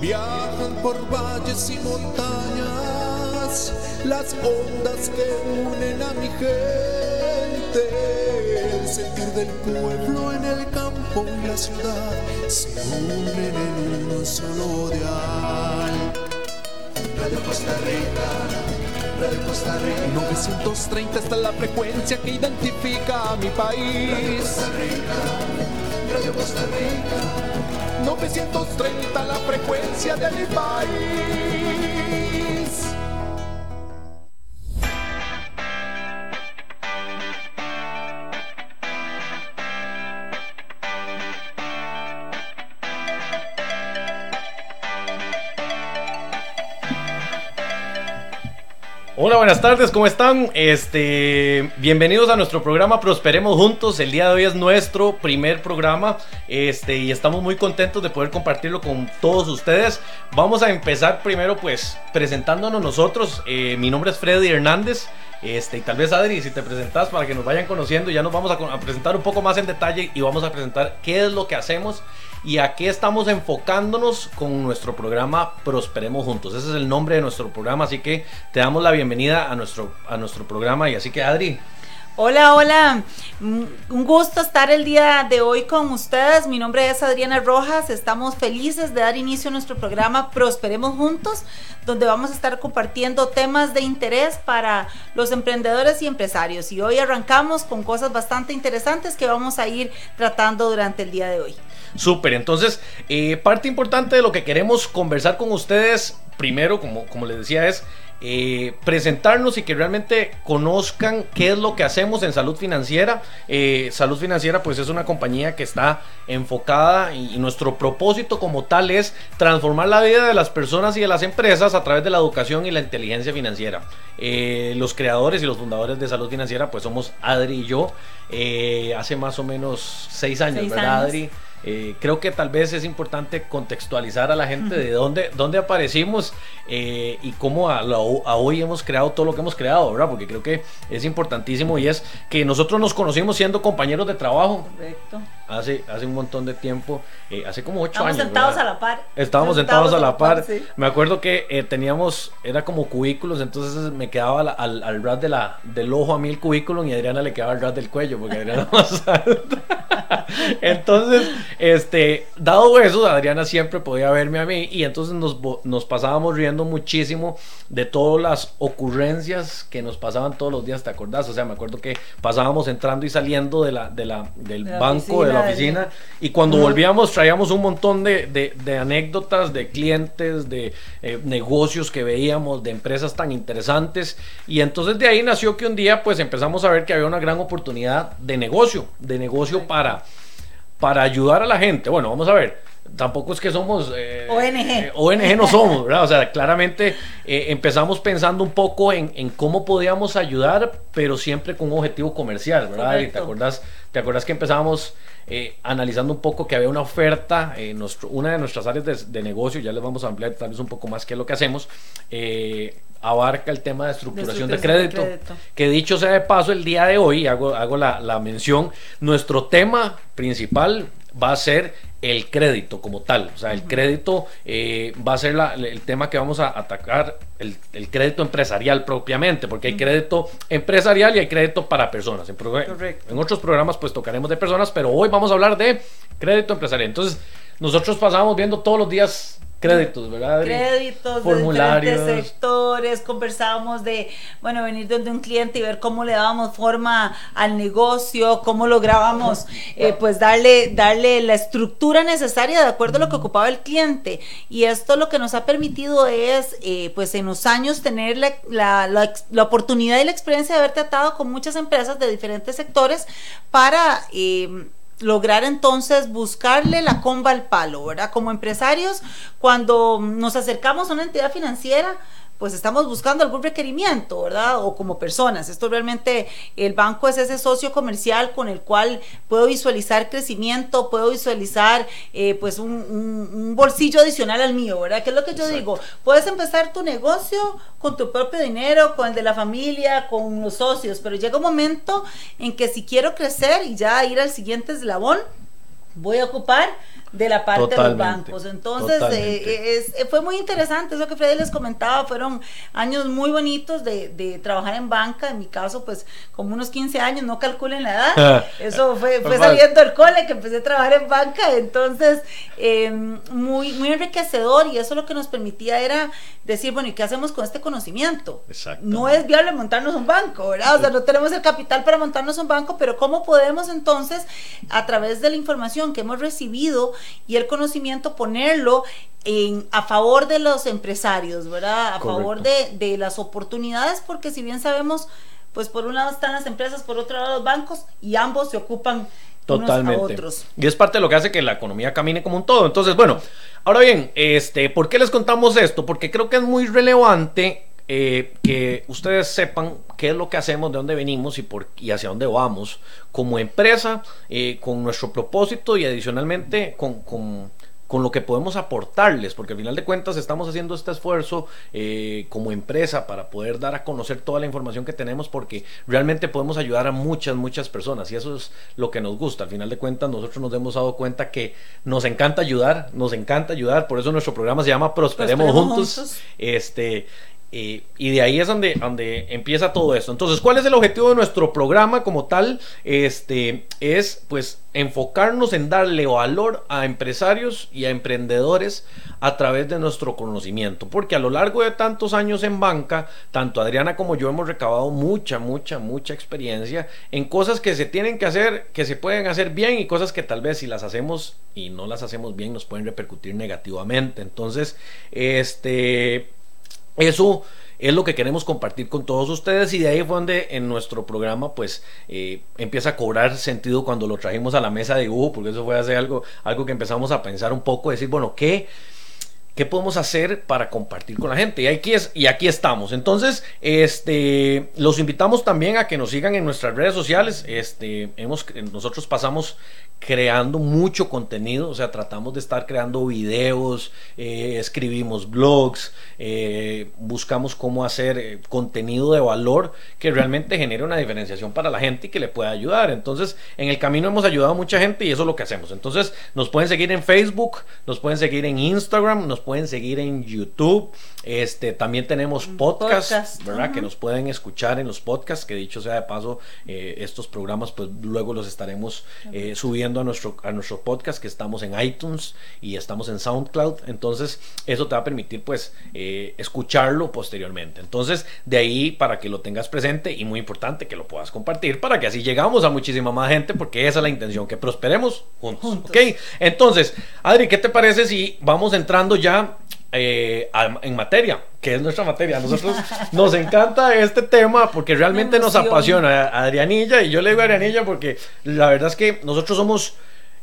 Viajan por valles y montañas las ondas que unen a mi gente. El sentir del pueblo en el campo y la ciudad se unen en un solo dial. Radio Costa Rica, Radio Costa Rica. 930 está la frecuencia que identifica a mi país. Radio Costa Rica, Radio Costa Rica. 930 la frecuencia de mi país. Hola, buenas tardes, ¿cómo están? Este, bienvenidos a nuestro programa Prosperemos Juntos. El día de hoy es nuestro primer programa este, y estamos muy contentos de poder compartirlo con todos ustedes. Vamos a empezar primero pues presentándonos nosotros. Eh, mi nombre es Freddy Hernández. Este, y tal vez Adri, si te presentas para que nos vayan conociendo, ya nos vamos a, a presentar un poco más en detalle y vamos a presentar qué es lo que hacemos y a qué estamos enfocándonos con nuestro programa Prosperemos Juntos. Ese es el nombre de nuestro programa, así que te damos la bienvenida a nuestro, a nuestro programa y así que Adri. Hola, hola. Mm, un gusto estar el día de hoy con ustedes. Mi nombre es Adriana Rojas. Estamos felices de dar inicio a nuestro programa Prosperemos Juntos, donde vamos a estar compartiendo temas de interés para los emprendedores y empresarios. Y hoy arrancamos con cosas bastante interesantes que vamos a ir tratando durante el día de hoy. Súper, entonces, eh, parte importante de lo que queremos conversar con ustedes, primero, como, como les decía, es eh, presentarnos y que realmente conozcan qué es lo que hacemos en salud financiera. Eh, salud financiera pues es una compañía que está enfocada y, nuestro propósito como tal es transformar la vida de las personas y de las empresas a través de la educación y la inteligencia financiera. los creadores y los fundadores de salud financiera pues somos Adri y yo. hace más o menos seis años, ¿verdad Adri? Eh, creo que tal vez es importante contextualizar a la gente de dónde, dónde aparecimos eh, y cómo a, hoy hemos creado todo lo que hemos creado, ¿verdad? Porque creo que es importantísimo y es que nosotros nos conocimos siendo compañeros de trabajo. Correcto. Hace, hace un montón de tiempo, eh, hace como ocho años. Estábamos sentados a la par. Estábamos sentados, a la par. Me acuerdo que teníamos, era como cubículos, entonces me quedaba al, al ras de la, del ojo a mí el cubículo y a Adriana le quedaba al ras del cuello, porque Adriana más alta. entonces, este, dado eso, Adriana siempre podía verme a mí y entonces nos, nos pasábamos riendo muchísimo de todas las ocurrencias que nos pasaban todos los días, ¿te acordás? O sea, me acuerdo que pasábamos entrando y saliendo de la, de la, del banco, de la oficina, y cuando volvíamos traíamos un montón de, de, anécdotas de clientes, de eh, negocios que veíamos, de empresas tan interesantes, y entonces de ahí nació que un día pues empezamos a ver que había una gran oportunidad de negocio, de negocio para para ayudar a la gente. Bueno, vamos a ver. Tampoco es que somos eh, ONG. Eh, ONG no somos, ¿verdad? O sea, claramente eh, empezamos pensando un poco en, cómo podíamos ayudar, pero siempre con un objetivo comercial, ¿verdad? ¿Te acordás, ¿Te acordás que empezábamos analizando un poco que había una oferta en nuestro, una de nuestras áreas de, negocio, ya les vamos a ampliar tal vez un poco más qué es lo que hacemos, abarca el tema de estructuración, de, crédito, Que dicho sea de paso, el día de hoy, hago, hago la, la mención, nuestro tema principal va a ser el crédito como tal. O sea, el crédito eh, va a ser el tema que vamos a atacar, el, crédito empresarial propiamente, porque hay crédito empresarial y hay crédito para personas. En, en, otros programas pues tocaremos de personas, pero hoy vamos a hablar de crédito empresarial. Entonces, nosotros pasamos viendo todos los días créditos, ¿verdad? Créditos formularios. de diferentes sectores, conversábamos de, bueno, venir donde un cliente y ver cómo le dábamos forma al negocio, cómo lográbamos, eh, pues, darle, darle la estructura necesaria de acuerdo a lo que ocupaba el cliente. Y esto lo que nos ha permitido es, eh, pues, en los años tener la, la, la, oportunidad y la experiencia de haber tratado con muchas empresas de diferentes sectores para... Eh, lograr entonces buscarle la comba al palo, ¿verdad? Como empresarios, cuando nos acercamos a una entidad financiera, pues estamos buscando algún requerimiento, ¿verdad? O como personas. Esto realmente, el banco es ese socio comercial con el cual puedo visualizar crecimiento, puedo visualizar eh, pues un, bolsillo adicional al mío, ¿verdad? ¿Qué es lo que yo digo? Puedes empezar tu negocio con tu propio dinero, con el de la familia, con los socios, pero llega un momento en que si quiero crecer y ya ir al siguiente eslabón, voy a ocupar de la parte de los bancos. Entonces, eh, eh, fue muy interesante eso que Freddy les comentaba, fueron años muy bonitos de, trabajar en banca, en mi caso, pues como unos 15 años, no calculen la edad, eso fue, fue saliendo del cole que empecé a trabajar en banca, entonces, em, muy, muy enriquecedor. Y eso lo que nos permitía era decir, bueno, ¿y qué hacemos con este conocimiento? No es viable montarnos un banco, ¿verdad? O sea, no tenemos el capital para montarnos un banco, pero ¿cómo podemos entonces, a través de la información que hemos recibido, y el conocimiento ponerlo en, a favor de los empresarios, ¿verdad? A favor de, de, las oportunidades, porque si bien sabemos, pues por un lado están las empresas, por otro lado los bancos, y ambos se ocupan Totalmente. Unos a otros. Y es parte de lo que hace que la economía camine como un todo. Entonces, bueno, ahora bien, este, ¿por qué les contamos esto? Porque creo que es muy relevante eh, que ustedes sepan qué es lo que hacemos, de dónde venimos y, por, y hacia dónde vamos como empresa, eh, con nuestro propósito y adicionalmente con, con, con, lo que podemos aportarles, porque al final de cuentas estamos haciendo este esfuerzo eh, como empresa para poder dar a conocer toda la información que tenemos, porque realmente podemos ayudar a muchas, muchas personas y eso es lo que nos gusta. Al final de cuentas nosotros nos hemos dado cuenta que nos encanta ayudar, nos encanta ayudar, por eso nuestro programa se llama Prosperemos, juntos. juntos. Este, y de ahí es donde, donde empieza todo esto. Entonces, ¿cuál es el objetivo de nuestro programa como tal? Este es pues enfocarnos en darle valor a empresarios y a emprendedores a través de nuestro conocimiento. Porque a lo largo de tantos años en banca, tanto Adriana como yo hemos recabado mucha, mucha, mucha experiencia en cosas que se tienen que hacer, que se pueden hacer bien y cosas que tal vez si las hacemos y no las hacemos bien nos pueden repercutir negativamente. Entonces, este eso es lo que queremos compartir con todos ustedes y de ahí fue donde en nuestro programa pues eh, empieza a cobrar sentido cuando lo trajimos a la mesa de dibujo, porque eso fue hacer algo, algo que empezamos a pensar un poco, decir, bueno, ¿qué? ¿Qué podemos hacer para compartir con la gente? Y aquí, es, y aquí estamos. Entonces, este, los invitamos también a que nos sigan en nuestras redes sociales. Este, hemos, nosotros pasamos creando mucho contenido, o sea, tratamos de estar creando videos, eh, escribimos blogs, eh, buscamos cómo hacer eh, contenido de valor que realmente genere una diferenciación para la gente y que le pueda ayudar. Entonces, en el camino hemos ayudado a mucha gente y eso es lo que hacemos. Entonces, nos pueden seguir en Facebook, nos pueden seguir en Instagram, nos pueden seguir en YouTube. Este, también tenemos podcasts, ¿verdad? Que nos pueden escuchar en los podcasts, que dicho sea de paso, estos programas pues luego los estaremos subiendo a nuestro, a nuestro podcast que estamos en iTunes y estamos en SoundCloud. Entonces, eso te va a permitir pues eh, escucharlo posteriormente. Entonces, de ahí para que lo tengas presente y muy importante que lo puedas compartir para que así llegamos a muchísima más gente porque esa es la intención, que prosperemos juntos. ¿Ok? Entonces, Adri, ¿qué te parece si vamos entrando ya eh, en materia, que es nuestra materia. A nosotros nos encanta este tema porque realmente nos apasiona a Adrianilla y yo le digo a Adrianilla porque la verdad es que nosotros somos,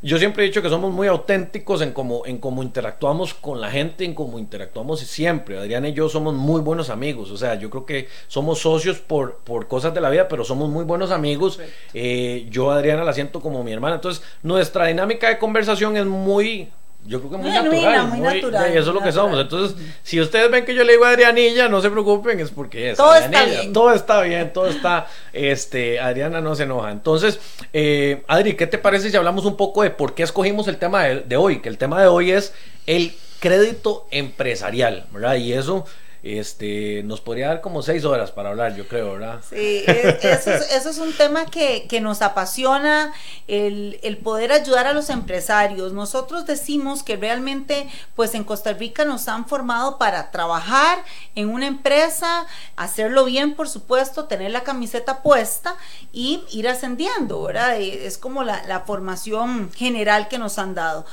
yo siempre he dicho que somos muy auténticos en cómo, en cómo interactuamos con la gente, en cómo interactuamos siempre. Adriana y yo somos muy buenos amigos, o sea, yo creo que somos socios por, por cosas de la vida, pero somos muy buenos amigos. Eh, yo a Adriana la siento como mi hermana, entonces nuestra dinámica de conversación es muy yo creo que muy, natural. Muy, natural. Y eso es lo que somos. Entonces, si ustedes ven que yo le digo a Adrianilla, no se preocupen, es porque es. Todo está bien. Todo está bien, todo está. Este, Adriana no se enoja. Entonces, eh, Adri, ¿qué te parece si hablamos un poco de por qué escogimos el tema de, de hoy? Que el tema de hoy es el crédito empresarial, ¿verdad? Y eso este, nos podría dar como seis horas para hablar, yo creo, ¿verdad? Sí, eso es, un tema que, nos apasiona, el, el, poder ayudar a los empresarios. Nosotros decimos que realmente, pues en Costa Rica nos han formado para trabajar en una empresa, hacerlo bien, por supuesto, tener la camiseta puesta y ir ascendiendo, ¿verdad? Es como la formación general que nos han dado.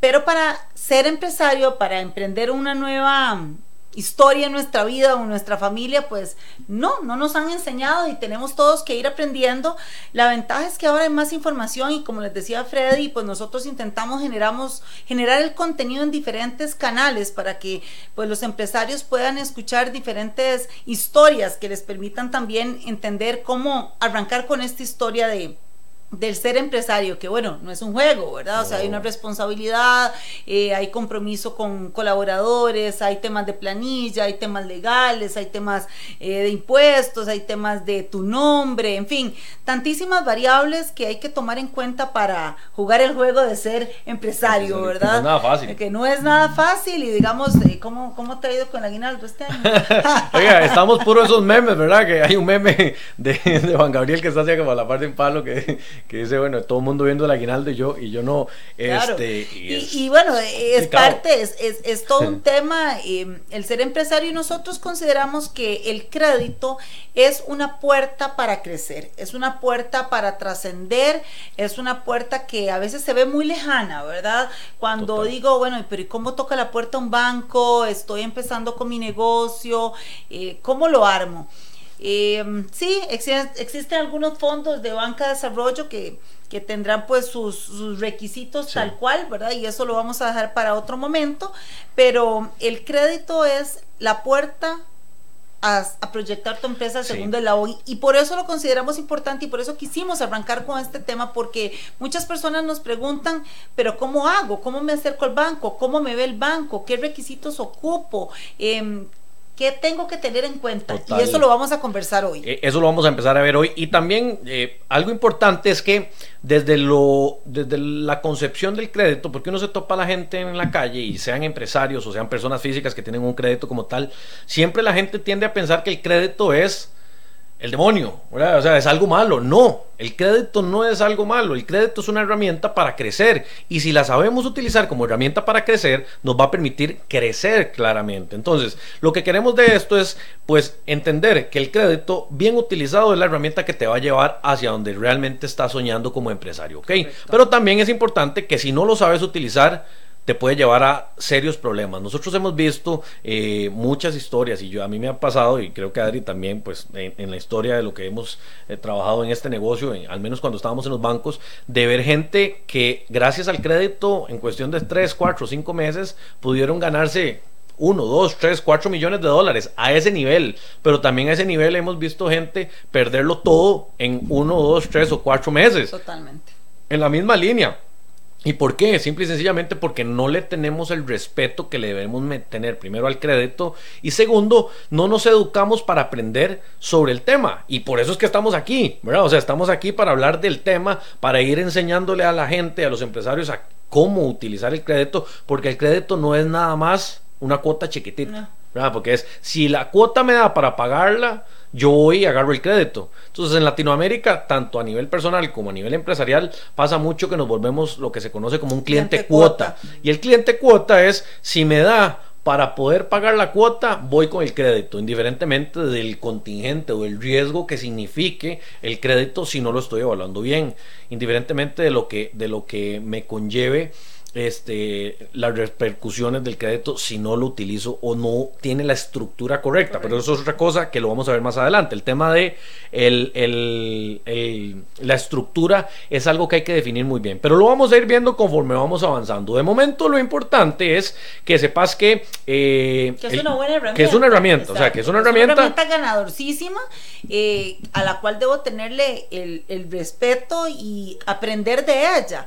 Pero para ser empresario, para emprender una nueva historia en nuestra vida o en nuestra familia, pues no, no nos han enseñado y tenemos todos que ir aprendiendo. La ventaja es que ahora hay más información y como les decía Freddy, pues nosotros intentamos generamos, generar el contenido en diferentes canales para que pues los empresarios puedan escuchar diferentes historias que les permitan también entender cómo arrancar con esta historia de del ser empresario, que bueno, no es un juego, ¿verdad? O sea, hay una responsabilidad, eh, hay compromiso con colaboradores, hay temas de planilla, hay temas legales, hay temas eh, de impuestos, hay temas de tu nombre, en fin, tantísimas variables que hay que tomar en cuenta para jugar el juego de ser empresario, ¿verdad? No es nada fácil. Que no es nada fácil y digamos, eh, ¿cómo, ¿cómo te ha ido con la aguinaldo este año? Oiga, estamos puros esos memes, ¿verdad? Que hay un meme de, de Juan Gabriel que está haciendo como la parte en palo que que dice, bueno, todo el mundo viendo el aguinaldo y yo, y yo no. Este, y, bueno, es parte, es, es, todo un tema, em, el ser empresario y nosotros consideramos que el crédito es una puerta para crecer, es una puerta para trascender, es una puerta que a veces se ve muy lejana, ¿verdad? Cuando digo, bueno, pero ¿y cómo toca la puerta un banco? Estoy empezando con mi negocio, eh, ¿cómo lo armo? Eh, sí, existen algunos fondos de banca de desarrollo que, que tendrán pues sus, requisitos tal cual, ¿verdad? Y eso lo vamos a dejar para otro momento, pero el crédito es la puerta a, proyectar tu empresa según el la OI y por eso lo consideramos importante y por eso quisimos arrancar con este tema porque muchas personas nos preguntan, pero ¿cómo hago? ¿Cómo me acerco al banco? ¿Cómo me ve el banco? ¿Qué requisitos ocupo? Eh, ¿Qué tengo que tener en cuenta? Y eso lo vamos a conversar hoy. Eh, eso lo vamos a empezar a ver hoy. Y también eh, algo importante es que desde, lo, desde la concepción del crédito, porque uno se topa a la gente en la calle y sean empresarios o sean personas físicas que tienen un crédito como tal, siempre la gente tiende a pensar que el crédito es el demonio, o sea, es algo malo. No, el crédito no es algo malo, el crédito es una herramienta para crecer y si la sabemos utilizar como herramienta para crecer, nos va a permitir crecer claramente. Entonces, lo que queremos de esto es, pues, entender que el crédito bien utilizado es la herramienta que te va a llevar hacia donde realmente estás soñando como empresario, ¿ok? Pero también es importante que si no lo sabes utilizar, te puede llevar a serios problemas. Nosotros hemos visto eh, muchas historias y yo a mí me ha pasado y creo que Adri también, pues en, la historia de lo que hemos eh, trabajado en este negocio, al menos cuando estábamos en los bancos, de ver gente que gracias al crédito en cuestión de 3, 4, 5 meses pudieron ganarse 1, 2, 3, 4 millones de dólares a ese nivel. Pero también a ese nivel hemos visto gente perderlo todo en 1, 2, 3 o 4 meses. Totalmente. En la misma línea. ¿Y por qué? Simple y sencillamente porque no le tenemos el respeto que le debemos tener primero al crédito y segundo, no nos educamos para aprender sobre el tema. Y por eso es que estamos aquí, ¿verdad? O sea, estamos aquí para hablar del tema, para ir enseñándole a la gente, a los empresarios, a cómo utilizar el crédito, porque el crédito no es nada más una cuota chiquitita, ¿verdad? Porque es, si la cuota me da para pagarla, yo voy y agarro el crédito. Entonces en Latinoamérica, tanto a nivel personal como a nivel empresarial, pasa mucho que nos volvemos lo que se conoce como un cliente, cuota. Y el cliente cuota es, si me da para poder pagar la cuota, voy con el crédito, indiferentemente del contingente o del riesgo que signifique el crédito si no lo estoy evaluando bien, indiferentemente de lo que, de lo que me conlleve este, las repercusiones del crédito si no lo utilizo o no tiene la estructura correcta. Pero eso es otra cosa que lo vamos a ver más adelante. El tema de el, la estructura es algo que hay que definir muy bien. Pero lo vamos a ir viendo conforme vamos avanzando. De momento lo importante es que sepas que, eh, que es una buena herramienta. Que es una herramienta. O sea, que es una herramienta. Es una herramienta ganadorcísima eh, a la cual debo tenerle el, el respeto y aprender de ella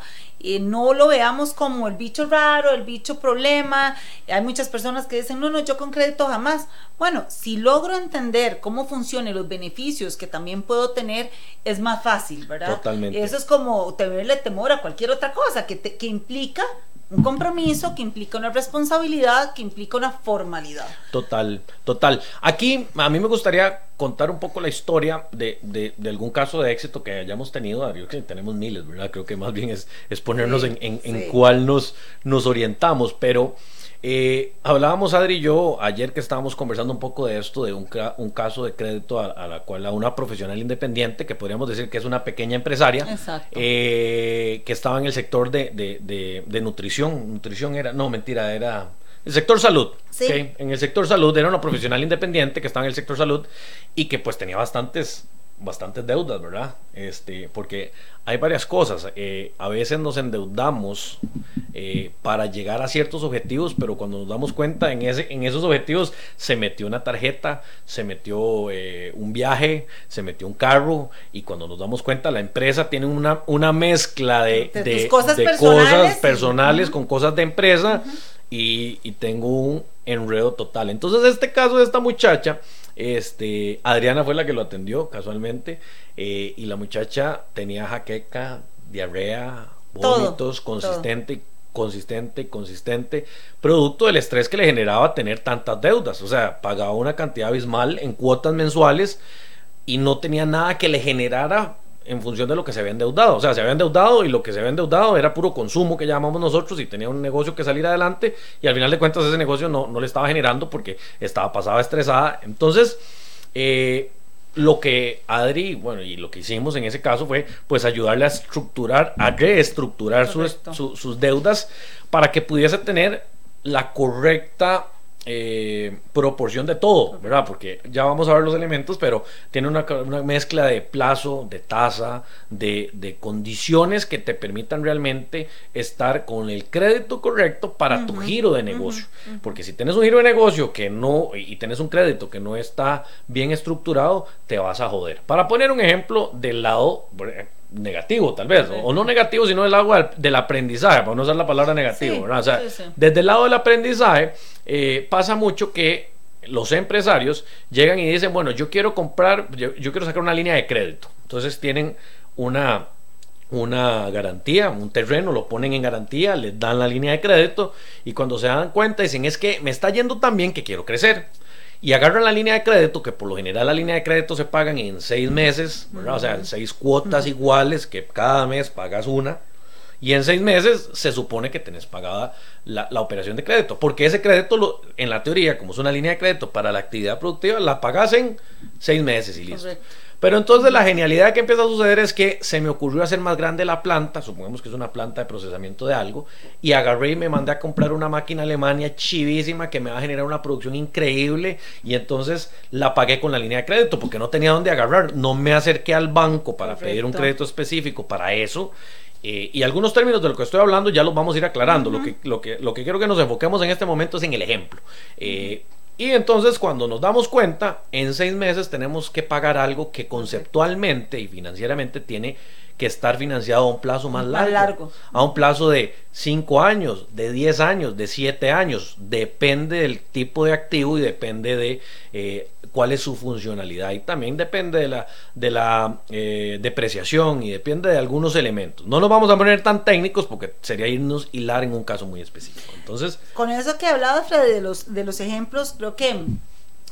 no lo veamos como el bicho raro, el bicho problema. Hay muchas personas que dicen, no, no, yo con crédito jamás. Bueno, si logro entender cómo funcionan los beneficios que también puedo tener, es más fácil, ¿verdad? Totalmente. Eso es como tenerle temor a cualquier otra cosa que, que implica un compromiso que implica una responsabilidad, que implica una formalidad. Total, total. Aquí a mí me gustaría contar un poco la historia de, de, algún caso de éxito que hayamos tenido. Yo que tenemos miles, ¿verdad? Creo que más bien es, es ponernos en, en, cuál nos, nos orientamos, pero... Eh, hablábamos Adri y yo ayer que estábamos conversando un poco de esto, de un, un caso de crédito a, la cual a una profesional independiente, que podríamos decir que es una pequeña empresaria, eh, que estaba en el sector de, de, nutrición. Nutrición era, no, mentira, era el sector salud. En el sector salud era una profesional independiente que estaba en el sector salud y que pues tenía bastantes bastantes deudas, ¿verdad? Este, porque hay varias cosas. Eh, a veces nos endeudamos eh, para llegar a ciertos objetivos, pero cuando nos damos cuenta en, ese, en esos objetivos se metió una tarjeta, se metió eh, un viaje, se metió un carro y cuando nos damos cuenta la empresa tiene una, una mezcla de, de, cosas, personales, con cosas de empresa y, tengo un enredo total. Entonces este caso de esta muchacha, este, Adriana fue la que lo atendió casualmente eh, y la muchacha tenía jaqueca, diarrea, vómitos, consistente consistente, consistente, producto del estrés que le generaba tener tantas deudas. O sea, pagaba una cantidad abismal en cuotas mensuales y no tenía nada que le generara en función de lo que se había endeudado. O sea, se había endeudado y lo que se había endeudado era puro consumo que llamamos nosotros y tenía un negocio que salir adelante y al final de cuentas ese negocio no, no le estaba generando porque estaba pasada estresada. Entonces, eh, lo que Adri, bueno, y lo que hicimos en ese caso fue pues ayudarle a estructurar, a reestructurar sus, sus deudas para que pudiese tener la correcta eh, proporción de todo, ¿verdad? Porque ya vamos a ver los elementos, pero tiene una, mezcla de plazo, de tasa, de, condiciones que te permitan realmente estar con el crédito correcto para tu giro de negocio. Porque si tienes un giro de negocio que no, y tienes un crédito que no está bien estructurado, te vas a joder. Para poner un ejemplo del lado negativo tal vez, o, no negativo, sino del lado del aprendizaje, para no usar la palabra negativo, O sea, desde el lado del aprendizaje eh, pasa mucho que los empresarios llegan y dicen, bueno, yo quiero comprar, yo, quiero sacar una línea de crédito. Entonces tienen una, una garantía, un terreno, lo ponen en garantía, les dan la línea de crédito y cuando se dan cuenta dicen, es que me está yendo tan bien que quiero crecer y agarran la línea de crédito, que por lo general la línea de crédito se pagan en seis meses, o sea, en seis cuotas iguales, que cada mes pagas una, y en seis meses se supone que tenés pagada la, operación de crédito, porque ese crédito, en la teoría, como es una línea de crédito para la actividad productiva, la pagas en seis meses y listo. Pero entonces la genialidad que empieza a suceder es que se me ocurrió hacer más grande la planta, supongamos que es una planta de procesamiento de algo, y agarré y me mandé a comprar una máquina alemania chivísima que me va a generar una producción increíble y entonces la pagué con la línea de crédito porque no tenía dónde agarrar, no me acerqué al banco para pedir un crédito específico para eso. Eh, y algunos términos de lo que estoy hablando ya los vamos a ir aclarando. lo, que, lo, que, lo que quiero que nos enfoquemos en este momento es en el ejemplo. Eh, y entonces cuando nos damos cuenta, en seis meses tenemos que pagar algo que conceptualmente y financieramente tiene que estar financiado a un plazo más largo, A un plazo de 5 años, de 10 años, de 7 años. Depende del tipo de activo y depende de eh, cuál es su funcionalidad. Y también depende de la, de la eh, depreciación y depende de algunos elementos. No nos vamos a poner tan técnicos porque sería irnos hilar en un caso muy específico. Entonces. Con eso que hablaba Freddy de los, de los ejemplos, creo que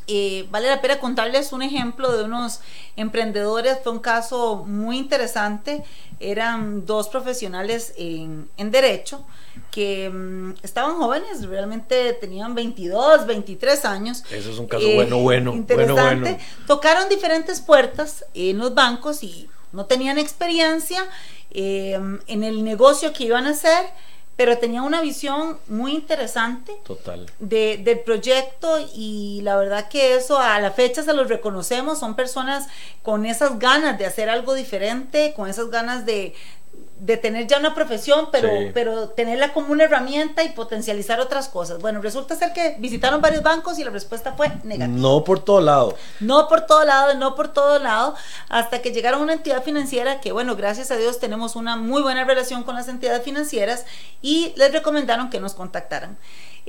eh, vale la pena contarles un ejemplo de unos emprendedores, fue un caso muy interesante, eran dos profesionales en, derecho que mm, estaban jóvenes, realmente tenían 22, 23 años. Eso es un caso bueno, bueno. Interesante. Tocaron diferentes puertas en los bancos y no tenían experiencia eh, en el negocio que iban a hacer pero tenía una visión muy interesante Total. De, del proyecto y la verdad que eso a la fecha se los reconocemos, son personas con esas ganas de hacer algo diferente, con esas ganas de, de tener ya una profesión, pero, pero tenerla como una herramienta y potencializar otras cosas. Bueno, resulta ser que visitaron varios bancos y la respuesta fue negativa. No por todo lado. No por todo lado, no por todo lado, hasta que llegaron a una entidad financiera que, bueno, gracias a Dios tenemos una muy buena relación con las entidades financieras y les recomendaron que nos contactaran.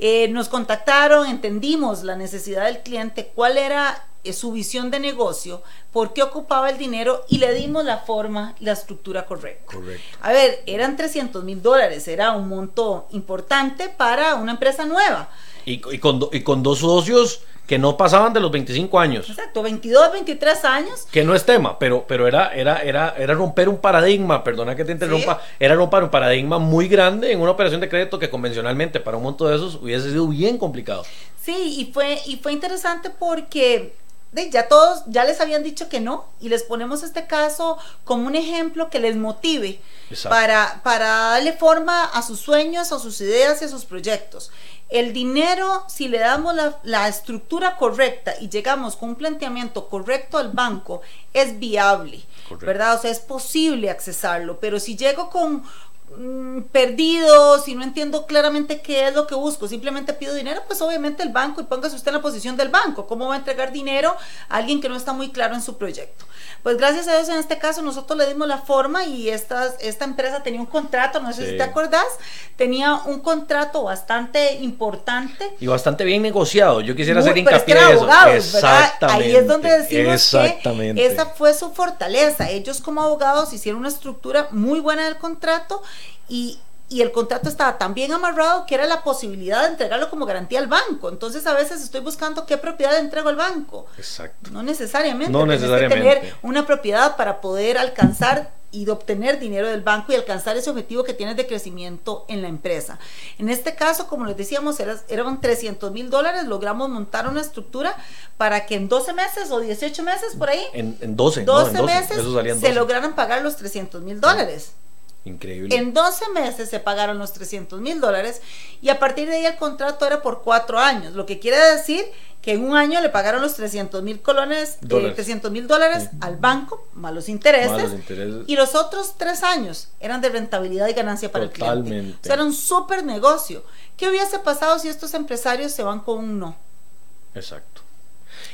Eh, nos contactaron, entendimos la necesidad del cliente, cuál era eh, su visión de negocio, por qué ocupaba el dinero y le dimos la forma y la estructura correcta. A ver, eran 300 mil dólares, era un monto importante para una empresa nueva. Y, con, y con dos socios que no pasaban de los 25 años. Exacto, 22, 23 años. Que no es tema, pero, pero era, era, era, era romper un paradigma, perdona que te interrumpa, era romper un paradigma muy grande en una operación de crédito que convencionalmente para un monto de esos hubiese sido bien complicado. Sí, y fue, y fue interesante porque ya todos ya les habían dicho que no y les ponemos este caso como un ejemplo que les motive para, para darle forma a sus sueños, a sus ideas y a sus proyectos. El dinero, si le damos la, estructura correcta y llegamos con un planteamiento correcto al banco, es viable, ¿verdad? O sea, es posible accesarlo, pero si llego con mm, perdido, si no entiendo claramente qué es lo que busco, simplemente pido dinero, pues obviamente el banco y póngase usted en la posición del banco. ¿Cómo va a entregar dinero a alguien que no está muy claro en su proyecto? Pues gracias a Dios en este caso nosotros le dimos la forma y esta, esta empresa tenía un contrato, no sé si te acordás, tenía un contrato bastante importante. Y bastante bien negociado. Yo quisiera hacer hincapié en eso. Exactamente. Ahí es donde decimos que esa fue su fortaleza. Ellos como abogados hicieron una estructura muy buena del contrato y, y el contrato estaba tan bien amarrado que era la posibilidad de entregarlo como garantía al banco. Entonces a veces estoy buscando qué propiedad entrego al banco. Exacto. No necesariamente. No necesariamente. tener una propiedad para poder alcanzar y de obtener dinero del banco y alcanzar ese objetivo que tienes de crecimiento en la empresa. En este caso, como les decíamos, eran 300 mil dólares, logramos montar una estructura para que en 12 meses o 18 meses por ahí, en, 12, 12, meses se lograran pagar los 300 mil dólares. Increíble. En 12 meses se pagaron los 300 mil dólares y a partir de ahí el contrato era por cuatro años, lo que quiere decir que en un año le pagaron los 300 mil colones, eh, 300 mil dólares al banco, más los intereses, y los otros tres años eran de rentabilidad y ganancia para el cliente. O sea, era un súper negocio. ¿Qué hubiese pasado si estos empresarios se van con un no? Exacto.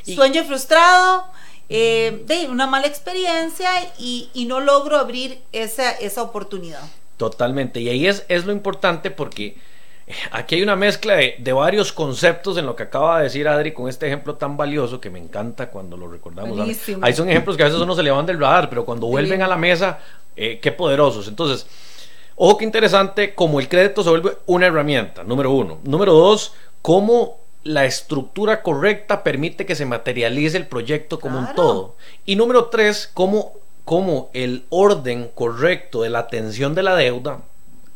Sueño frustrado, eh, de una mala experiencia y, no logro abrir esa, esa oportunidad. Totalmente. Y ahí es, es lo importante porque eh, aquí hay una mezcla de, varios conceptos en lo que acaba de decir Adri con este ejemplo tan valioso que me encanta cuando lo recordamos. Ahí son ejemplos que a veces uno se le van del radar, pero cuando vuelven a la mesa, eh, qué poderosos. Entonces, ojo que interesante, como el crédito se vuelve una herramienta, número uno. Número dos, cómo la estructura correcta permite que se materialice el proyecto como un todo. Y número tres, cómo, cómo el orden correcto de la atención de la deuda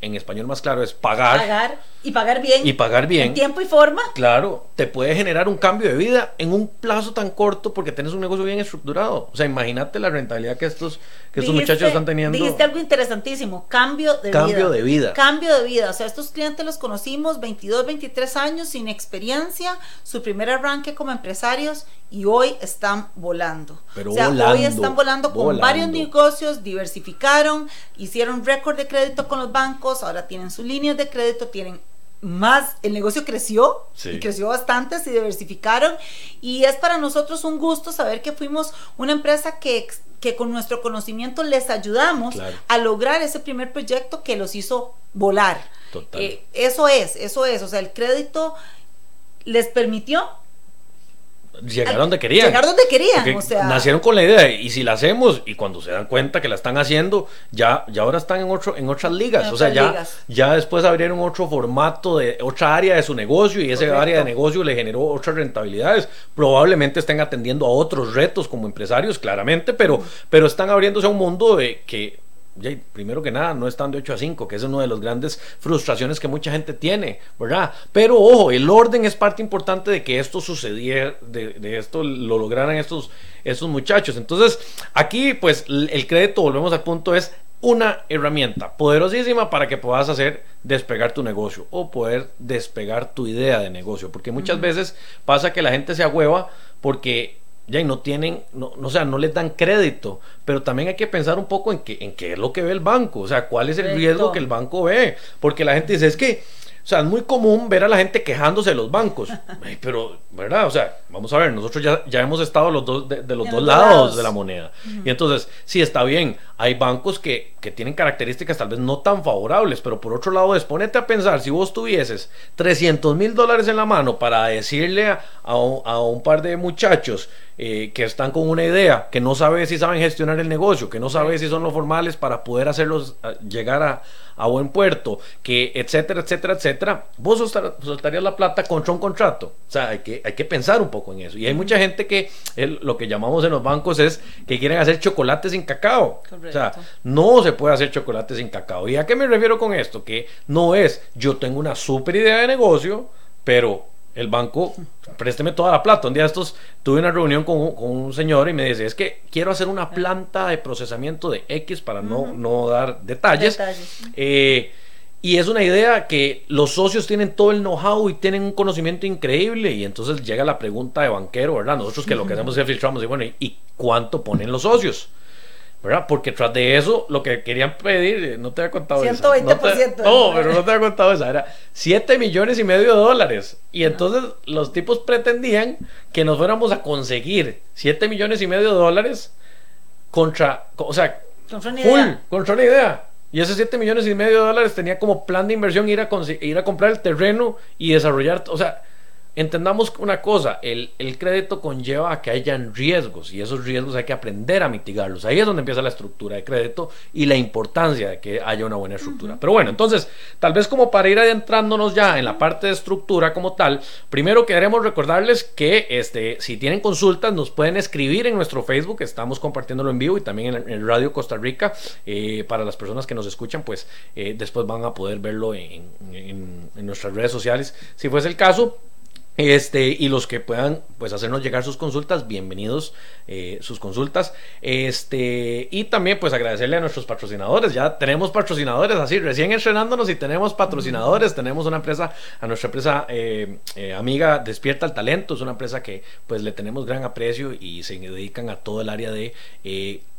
en español más claro es pagar. Pagar y pagar bien. Y pagar bien. En tiempo y forma. Claro, te puede generar un cambio de vida en un plazo tan corto porque tienes un negocio bien estructurado. O sea, imagínate la rentabilidad que estos, que estos muchachos están teniendo. Dijiste algo interesantísimo, cambio de vida. Cambio de vida. Cambio de vida. O sea, estos clientes los conocimos 22, 23 años sin experiencia, su primer arranque como empresarios y hoy están volando. Pero o sea, hoy están volando con varios negocios, diversificaron, hicieron récord de crédito con los bancos, ahora tienen sus líneas de crédito, tienen más, el negocio creció y creció bastante, se diversificaron. Y es para nosotros un gusto saber que fuimos una empresa que, que con nuestro conocimiento les ayudamos a lograr ese primer proyecto que los hizo volar. Eh, eso es, eso es, o sea, el crédito les permitió llegar donde querían. Llegar donde querían, o sea. Nacieron con la idea, y si la hacemos, y cuando se dan cuenta que la están haciendo, ya, ya ahora están en, otro, en otras ligas. o sea, ya, ya después abrieron otro formato de otra área de su negocio, y ese área de negocio le generó otras rentabilidades. Probablemente estén atendiendo a otros retos como empresarios, claramente, pero, pero están abriéndose a un mundo de que primero que nada, no están de 8 a 5, que es una de las grandes frustraciones que mucha gente tiene, ¿verdad? Pero ojo, el orden es parte importante de que esto sucediera, de, esto lo lograran estos, estos muchachos. Entonces, aquí, pues, el crédito, volvemos al punto, es una herramienta poderosísima para que puedas hacer despegar tu negocio o poder despegar tu idea de negocio. Porque muchas veces pasa que la gente se agüeva porque ya no tienen, no, o sea, no les dan crédito, pero también hay que pensar un poco en, qué, en qué es lo que ve el banco, o sea, cuál es el riesgo que el banco ve, porque la gente dice, es que sea, es muy común ver a la gente quejándose de los bancos. pero, ¿verdad? O sea, vamos a ver, nosotros ya, ya hemos estado los dos, de, los dos lados, de la moneda. Y entonces, sí, está bien, hay bancos que, que, tienen características tal vez no tan favorables, pero por otro lado, es ponete a pensar, si vos tuvieses 300 mil dólares en la mano para decirle a, a, un, par de muchachos eh, que están con una idea, que no sabe si saben gestionar el negocio, que no sabe si son los formales para poder hacerlos llegar a a buen puerto, que etcétera, etcétera, etcétera, vos soltarías la plata contra un contrato. O sea, hay que, hay que pensar un poco en eso. Y hay mucha gente que lo que llamamos en los bancos es que quieren hacer chocolate sin cacao. O sea, no se puede hacer chocolate sin cacao. ¿Y a qué me refiero con esto? Que no es yo tengo una super idea de negocio, pero el banco, présteme toda la plata. Un día estos tuve una reunión con, un señor y me dice, es que quiero hacer una planta de procesamiento de X para no, no dar detalles. Eh, y es una idea que los socios tienen todo el know-how y tienen un conocimiento increíble. Y entonces llega la pregunta de banquero, ¿verdad? Nosotros que lo que hacemos es filtramos y bueno, ¿y cuánto ponen los socios? ¿Verdad? Porque tras de eso, lo que querían pedir, eh, no te había contado 120%. No, pero no te había contado esa, era 7 millones y medio de dólares. Y entonces los tipos pretendían que nos fuéramos a conseguir 7 millones y medio de dólares contra, o sea, contra una full, idea. contra una idea. Y esos 7 millones y medio de dólares tenía como plan de inversión ir a, ir a comprar el terreno y desarrollar, o sea, Entendamos una cosa, el, el, crédito conlleva a que hayan riesgos y esos riesgos hay que aprender a mitigarlos. Ahí es donde empieza la estructura de crédito y la importancia de que haya una buena estructura. Pero bueno, entonces, tal vez como para ir adentrándonos ya en la parte de estructura como tal, primero queremos recordarles que este, si tienen consultas nos pueden escribir en nuestro Facebook, estamos compartiéndolo en vivo y también en, el Radio Costa Rica. Eh, para las personas que nos escuchan, pues eh, después van a poder verlo en, en, en nuestras redes sociales, si fuese el caso. Este, y los que puedan pues hacernos llegar sus consultas, bienvenidos eh, sus consultas. Este, y también pues agradecerle a nuestros patrocinadores. Ya tenemos patrocinadores así, recién estrenándonos y tenemos patrocinadores. Tenemos una empresa, a nuestra empresa eh, eh, amiga Despierta el Talento, es una empresa que pues le tenemos gran aprecio y se dedican a todo el área de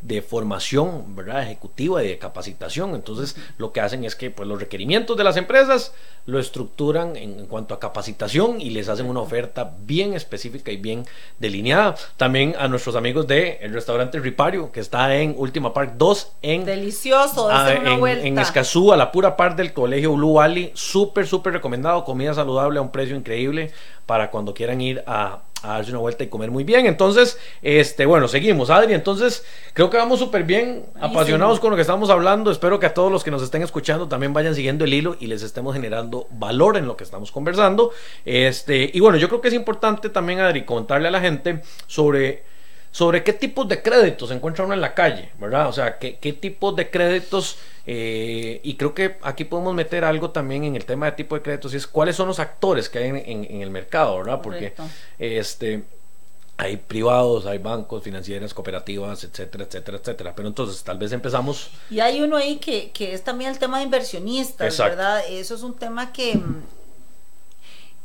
de formación ¿verdad? ejecutiva y de capacitación. Entonces, lo que hacen es que pues, los requerimientos de las empresas lo estructuran en, cuanto a capacitación y les hacen una oferta bien específica y bien delineada. También a nuestros amigos del el restaurante Ripario, que está en Última Park 2, en, Delicioso, a, en, en, Escazú, a la pura par del colegio Blue Valley. Súper, súper recomendado. Comida saludable a un precio increíble para cuando quieran ir a, a darse una vuelta y comer muy bien. Entonces, este, bueno, seguimos, Adri. Entonces, creo que vamos súper bien, apasionados con lo que estamos hablando. Espero que a todos los que nos estén escuchando también vayan siguiendo el hilo y les estemos generando valor en lo que estamos conversando. Este, y bueno, yo creo que es importante también, Adri, contarle a la gente sobre sobre qué tipos de créditos se encuentra uno en la calle, ¿verdad? O sea, qué, qué tipos de créditos, eh, y creo que aquí podemos meter algo también en el tema de tipo de créditos, y es cuáles son los actores que hay en, el mercado, ¿verdad? Porque este, hay privados, hay bancos, financieras, cooperativas, etcétera, etcétera, etcétera. Pero entonces tal vez empezamos... Y hay uno ahí que, que es también el tema de inversionistas, ¿verdad? Eso es un tema que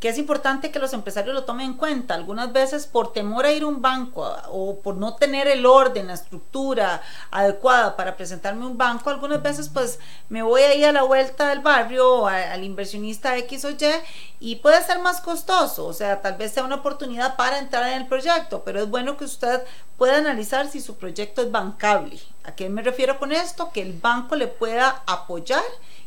que es importante que los empresarios lo tomen en cuenta. Algunas veces por temor a ir a un banco o por no tener el orden, la estructura adecuada para presentarme un banco, algunas veces pues me voy a ir a la vuelta del barrio al inversionista X o Y y puede ser más costoso, o sea, tal vez sea una oportunidad para entrar en el proyecto, pero es bueno que usted pueda analizar si su proyecto es bancable. ¿A qué me refiero con esto? Que el banco le pueda apoyar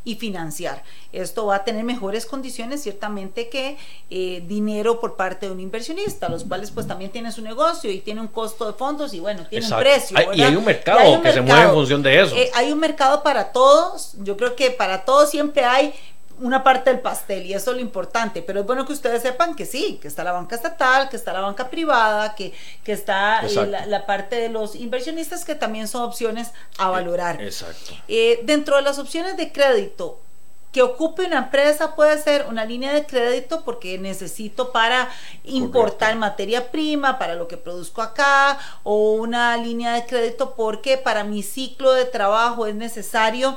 y financiar. Esto va a tener mejores condiciones ciertamente que eh, dinero por parte de un inversionista, los cuales pues también tienen su negocio y tiene un costo de fondos y bueno, tiene un precio. y hay un mercado que se mueve en función de eso. Eh, hay un mercado para todos, yo creo que para todos siempre hay una parte del pastel y eso es lo importante, pero es bueno que ustedes sepan que sí, que está la banca estatal, que está la banca privada, que, que está eh, la, parte de los inversionistas que también son opciones a valorar. Exacto. Eh, dentro de las opciones de crédito, que ocupe una empresa puede ser una línea de crédito porque necesito para importar materia prima, para lo que produzco acá, o una línea de crédito porque para mi ciclo de trabajo es necesario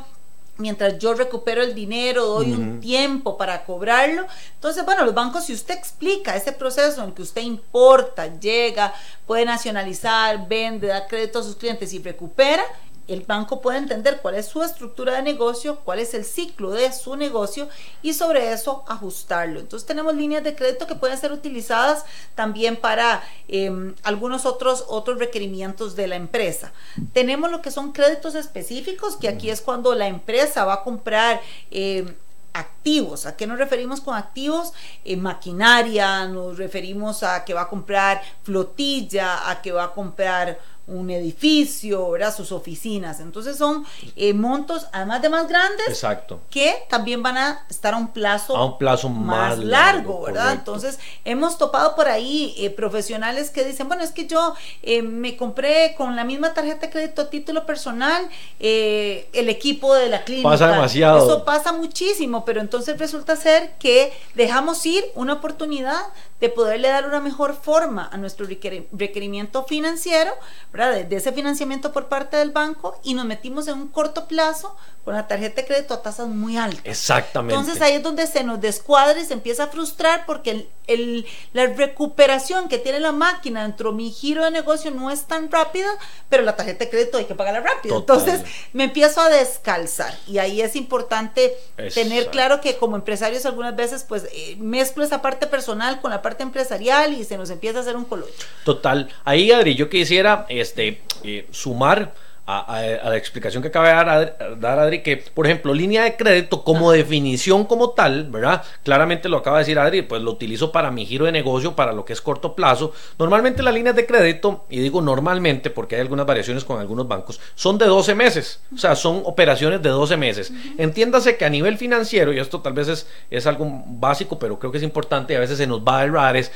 mientras yo recupero el dinero, doy un tiempo para cobrarlo. Entonces, bueno, los bancos, si usted explica ese proceso en que usted importa, llega, puede nacionalizar, vende, da crédito a sus clientes y recupera, el banco puede entender cuál es su estructura de negocio, cuál es el ciclo de su negocio y sobre eso ajustarlo. Entonces tenemos líneas de crédito que pueden ser utilizadas también para em, algunos otros, otros requerimientos de la empresa. Tenemos lo que son créditos específicos, que aquí es cuando la empresa va a comprar... Em, activos. ¿A qué nos referimos con activos? Eh, maquinaria, nos referimos a que va a comprar flotilla, a que va a comprar un edificio, ¿verdad? sus oficinas. Entonces son eh, montos, además de más grandes, Exacto. que también van a estar a un plazo, a un plazo más, largo, ¿verdad? Entonces hemos topado por ahí eh, profesionales que dicen, bueno, es que yo eh, me compré con la misma tarjeta de crédito a título personal el equipo de la clínica. Pasa demasiado. Eso pasa muchísimo, pero entonces resulta ser que dejamos ir una oportunidad de poderle dar una mejor forma a nuestro requerimiento financiero, ¿verdad? De, ese financiamiento por parte del banco y nos metimos en un corto plazo con la tarjeta de crédito a tasas muy altas. Exactamente. Entonces ahí es donde se nos descuadra y se empieza a frustrar porque el, la recuperación que tiene la máquina dentro de mi giro de negocio no es tan rápida, pero la tarjeta de crédito hay que pagarla rápido. Entonces me empiezo a descalzar y ahí es importante tener claro que como empresarios algunas veces pues eh, mezclo esa parte personal con la parte empresarial y se nos empieza a hacer un colocho. Total. Ahí Adri, yo quisiera este, eh, sumar a, la explicación que acaba de dar, dar, Adri, que por ejemplo, línea de crédito como definición como tal, ¿verdad? Claramente lo acaba de decir Adri, pues lo utilizo para mi giro de negocio, para lo que es corto plazo. Normalmente las líneas de crédito, y digo normalmente porque hay algunas variaciones con algunos bancos, son de 12 meses, o sea, son operaciones de 12 meses. Entiéndase que a nivel financiero, y esto tal vez es, es algo básico, pero creo que es importante, y a veces se nos va a errar, es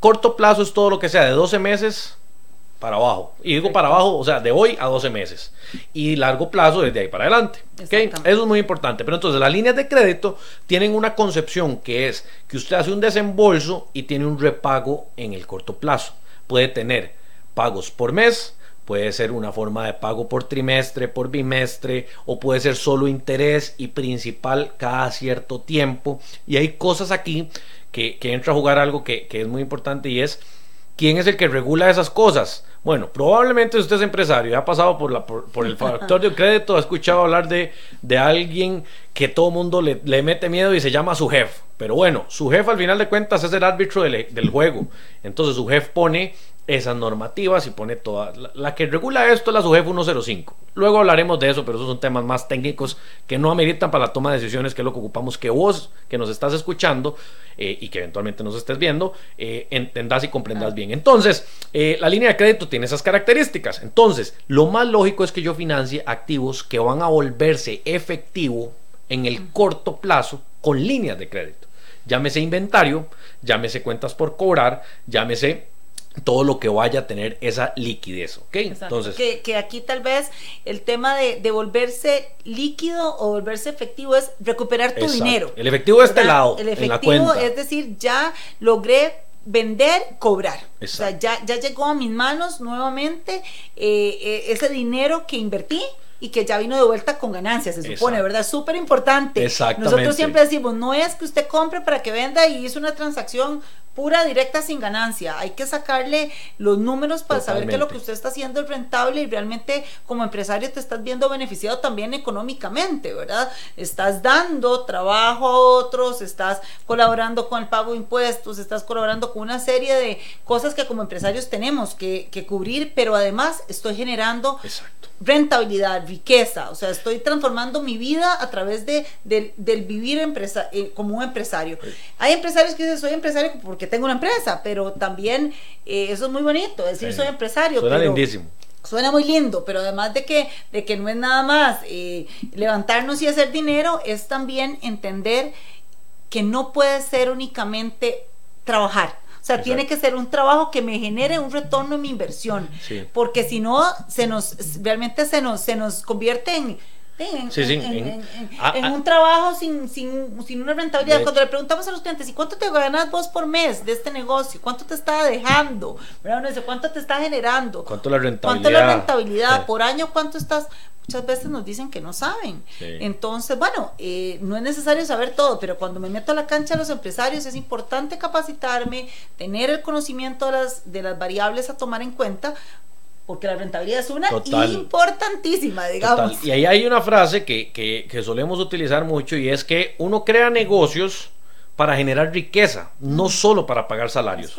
corto plazo es todo lo que sea de 12 meses para abajo. Y digo para abajo, o sea, de hoy a 12 meses. Y largo plazo desde ahí para adelante. ¿okay? Eso es muy importante. Pero entonces las líneas de crédito tienen una concepción que es que usted hace un desembolso y tiene un repago en el corto plazo. Puede tener pagos por mes, puede ser una forma de pago por trimestre, por bimestre, o puede ser solo interés y principal cada cierto tiempo. Y hay cosas aquí que, que entra a jugar algo que, que es muy importante y es ¿Quién es el que regula esas cosas? Bueno, probablemente usted es empresario, ha pasado por, la, por, el factor de crédito, ha escuchado hablar de, de alguien que todo mundo le, le, mete miedo y se llama su jefe. Pero bueno, su jefe al final de cuentas es el árbitro del, del juego. Entonces su jefe pone esas normativas y pone toda. La, que regula esto es la SUGEF 105. Luego hablaremos de eso, pero esos son temas más técnicos que no ameritan para la toma de decisiones, que es lo que ocupamos que vos, que nos estás escuchando eh, y que eventualmente nos estés viendo, eh, entendas y comprendas bien. Entonces, eh, la línea de crédito tiene esas características. Entonces, lo más lógico es que yo financie activos que van a volverse efectivo en el corto plazo con líneas de crédito. Llámese inventario, llámese cuentas por cobrar, llámese todo lo que vaya a tener esa liquidez, ¿ok? Entonces, que, aquí tal vez el tema de, de, volverse líquido o volverse efectivo es recuperar tu dinero. El efectivo de este lado. El efectivo, es decir, ya logré vender, cobrar. O sea, ya, ya llegó a mis manos nuevamente eh, eh, ese dinero que invertí y que ya vino de vuelta con ganancias, se supone, ¿verdad? Súper importante. Nosotros siempre decimos, no es que usted compre para que venda y hizo una transacción pura, directa, sin ganancia. Hay que sacarle los números para saber que lo que usted está haciendo es rentable y realmente como empresario te estás viendo beneficiado también económicamente, ¿verdad? Estás dando trabajo a otros, estás colaborando con el pago de impuestos, estás colaborando con una serie de cosas que como empresarios tenemos que, cubrir, pero además estoy generando rentabilidad, riqueza, o sea, estoy transformando mi vida a través de, del vivir empresa, eh, como un empresario. Hay empresarios que dicen, soy empresario porque tengo una empresa, pero también eh, eso es muy bonito, decir soy empresario. Suena lindísimo. Suena muy lindo, pero además de que, de que no es nada más eh, levantarnos y hacer dinero, es también entender que no puede ser únicamente trabajar. O sea, tiene que ser un trabajo que me genere un retorno en mi inversión. Porque si no, se nos, realmente se nos, se nos convierte en, en, ah, ah. un trabajo sin, sin, sin una rentabilidad. Cuando le preguntamos a los clientes, ¿y cuánto te ganas vos por mes de este negocio? ¿Cuánto te está dejando? Uno dice, ¿cuánto te está generando? ¿Cuánto la rentabilidad? ¿Cuánto la rentabilidad? ¿Por año cuánto estás? Muchas veces nos dicen que no saben. Entonces, bueno, eh, no es necesario saber todo, pero cuando me meto a la cancha de los empresarios es importante capacitarme, tener el conocimiento de las, de las variables a tomar en cuenta porque la rentabilidad es una importantísima, digamos. Y ahí hay una frase que, que, que, solemos utilizar mucho y es que uno crea negocios para generar riqueza, no solo para pagar salarios.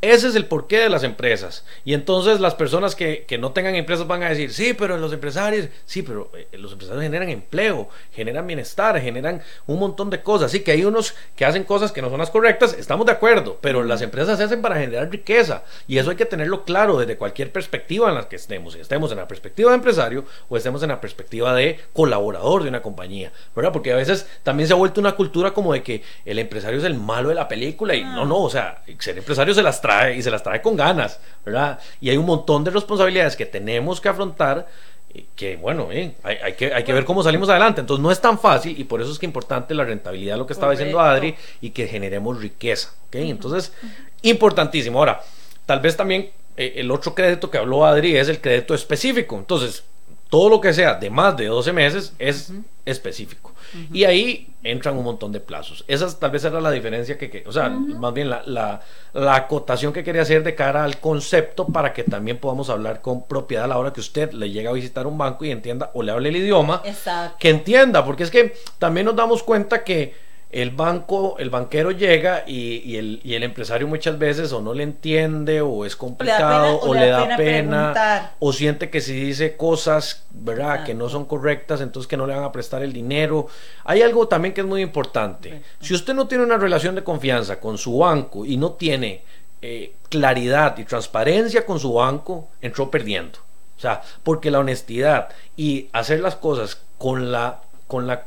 Ese es el porqué de las empresas. Y entonces las personas que, no tengan empresas van a decir, sí, pero los empresarios, sí, pero eh, los empresarios generan empleo, generan bienestar, generan un montón de cosas. Sí, que hay unos que hacen cosas que no son las correctas, estamos de acuerdo, pero las empresas se hacen para generar riqueza. Y eso hay que tenerlo claro desde cualquier perspectiva en la que estemos. Si estemos en la perspectiva de empresario o estemos en la perspectiva de colaborador de una compañía, ¿verdad? Porque a veces también se ha vuelto una cultura como de que el empresario empresario es el malo de la película y no, ah. no, o sea, ser empresario se las trae y se las trae con ganas, ¿verdad? Y hay un montón de responsabilidades que tenemos que afrontar eh, que bueno, eh, hay, que, hay que ver cómo salimos adelante. Entonces no es tan fácil y por eso es que es importante la rentabilidad, lo que estaba diciendo Adri, y que generemos riqueza. ¿ok? Entonces, importantísimo. Ahora, tal vez también eh, el otro crédito que habló Adri es el crédito específico. Entonces, todo lo que sea de más de 12 meses es específico. Y ahí entran un montón de plazos. Esa tal vez era la diferencia que, o sea, más bien la, la, acotación que quería hacer de cara al concepto para que también podamos hablar con propiedad a la hora que usted le llega a visitar un banco y entienda o le hable el idioma, que entienda, porque es que también nos damos cuenta que el banco, el banquero llega y, el, y, el, empresario muchas veces o no le entiende o es complicado o le da pena, o siente que si dice cosas, ¿verdad? Que no son correctas, entonces que no le van a prestar el dinero. Hay algo también que es muy importante. Si usted no tiene una relación de confianza con su banco y no tiene eh, claridad y transparencia con su banco, entró perdiendo. O sea, porque la honestidad y hacer las cosas con la con la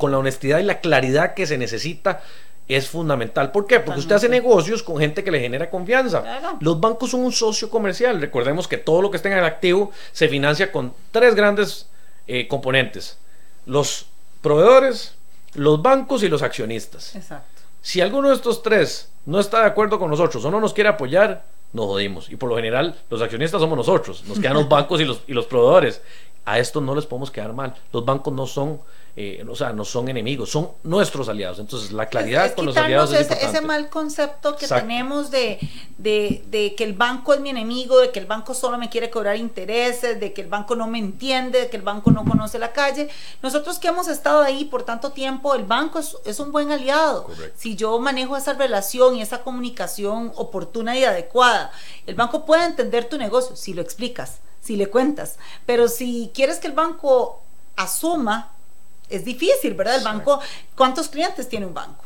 con la honestidad y la claridad que se necesita es fundamental. ¿Por qué? Porque usted hace negocios con gente que le genera confianza. Los bancos son un socio comercial. Recordemos que todo lo que está en el activo se financia con tres grandes eh, componentes. Los proveedores, los bancos y los accionistas. Exacto. Si alguno de estos tres no está de acuerdo con nosotros o no nos quiere apoyar, nos jodimos. Y por lo general, los accionistas somos nosotros. Nos quedan los bancos y los, y los proveedores. A estos no les podemos quedar mal. Los bancos no son eh, o sea, no son enemigos, son nuestros aliados. Entonces, la claridad con los aliados es ese, ese mal concepto que tenemos de, de, que el banco es mi enemigo, de que el banco solo me quiere cobrar intereses, de que el banco no me entiende, de que el banco no conoce la calle. Nosotros que hemos estado ahí por tanto tiempo, el banco es, un buen aliado. Si yo manejo esa relación y esa comunicación oportuna y adecuada, el banco puede entender tu negocio si lo explicas, si le cuentas. Pero si quieres que el banco asuma es difícil, ¿verdad? El banco, ¿cuántos clientes tiene un banco?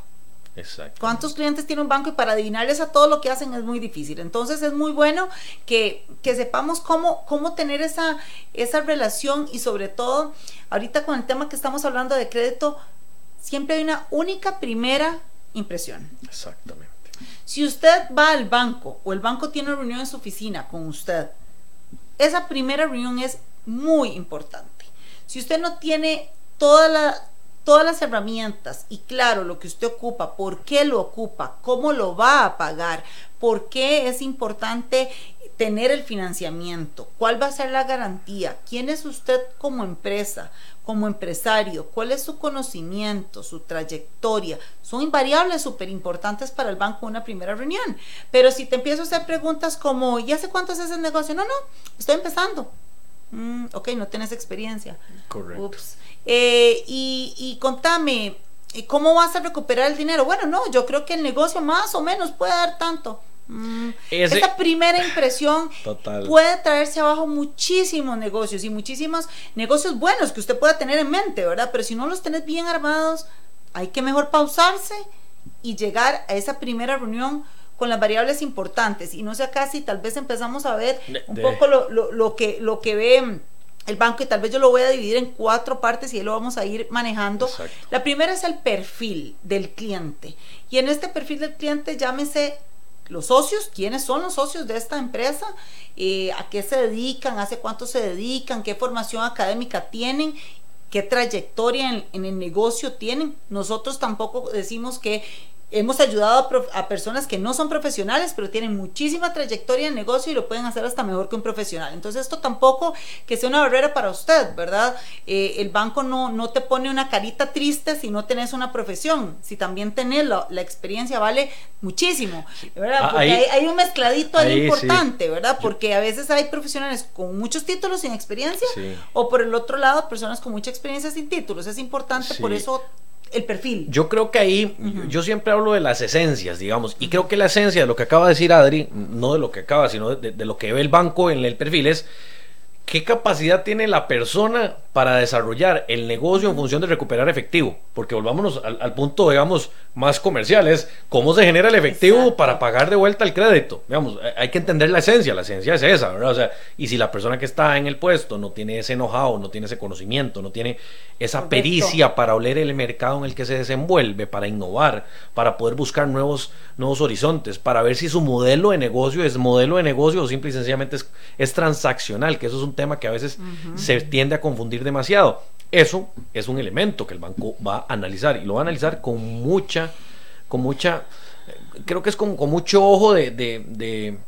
Exacto. ¿Cuántos clientes tiene un banco? Y para adivinarles a todo lo que hacen es muy difícil. Entonces es muy bueno que, sepamos cómo, cómo tener esa, esa relación y sobre todo, ahorita con el tema que estamos hablando de crédito, siempre hay una única primera impresión. Exactamente. Si usted va al banco o el banco tiene una reunión en su oficina con usted, esa primera reunión es muy importante. Si usted no tiene todas las herramientas y claro lo que usted ocupa, por qué lo ocupa, cómo lo va a pagar, por qué es importante tener el financiamiento, cuál va a ser la garantía, quién es usted como empresa, como empresario, cuál es su conocimiento, su trayectoria, son variables súper importantes para el banco una primera reunión. Pero si te empiezo a hacer preguntas como, ¿y hace cuánto es ese negocio? No, no, estoy empezando. Mm, ok, no tienes experiencia. Correcto. Eh, y, contame, ¿cómo vas a recuperar el dinero? Bueno, no, yo creo que el negocio más o menos puede dar tanto. Mm, esa primera impresión puede traerse abajo muchísimos negocios y muchísimos negocios buenos que usted pueda tener en mente, ¿verdad? Pero si no los tenés bien armados, hay que mejor pausarse y llegar a esa primera reunión con las variables importantes y no sé acá si tal vez empezamos a ver un poco lo, lo, que, lo que ve el banco y tal vez yo lo voy a dividir en cuatro partes y ahí lo vamos a ir manejando. La primera es el perfil del cliente. Y en este perfil del cliente llámese los socios, quiénes son los socios de esta empresa, eh, a qué se dedican, hace cuánto se dedican, qué formación académica tienen qué trayectoria en, el negocio tienen. Nosotros tampoco decimos que hemos ayudado a, personas que no son profesionales, pero tienen muchísima trayectoria en negocio y lo pueden hacer hasta mejor que un profesional. Entonces esto tampoco que sea una barrera para usted, ¿verdad? Eh, el banco no, no te pone una carita triste si no tenés una profesión. Si también tenés la, experiencia, vale muchísimo, ¿verdad? Ah, Porque hay, un mezcladito ahí, importante, ¿verdad? Porque a veces hay profesionales con muchos títulos sin experiencia o por el otro lado personas con mucha experiencia sin títulos. Es importante, por eso el perfil. Yo creo que ahí, yo siempre hablo de las esencias, digamos, y creo que la esencia de lo que acaba de decir Adri, no de lo que acaba, sino de, de lo que ve el banco en el perfil es qué capacidad tiene la persona para desarrollar el negocio en función de recuperar efectivo. Porque volvámonos al, punto, digamos, más comercial, es cómo se genera el efectivo para pagar de vuelta el crédito. Digamos, hay que entender la esencia, la esencia es esa, ¿verdad? O sea, y si la persona que está en el puesto no tiene ese enojado, no tiene ese conocimiento, no tiene esa pericia para oler el mercado en el que se desenvuelve, para innovar, para poder buscar nuevos, nuevos horizontes, para ver si su modelo de negocio es modelo de negocio o simple y sencillamente es, transaccional, que eso es un tema que a veces se tiende a confundir demasiado. Eso es un elemento que el banco va a analizar y lo va a analizar con mucha, con mucha, creo que es con, mucho ojo de,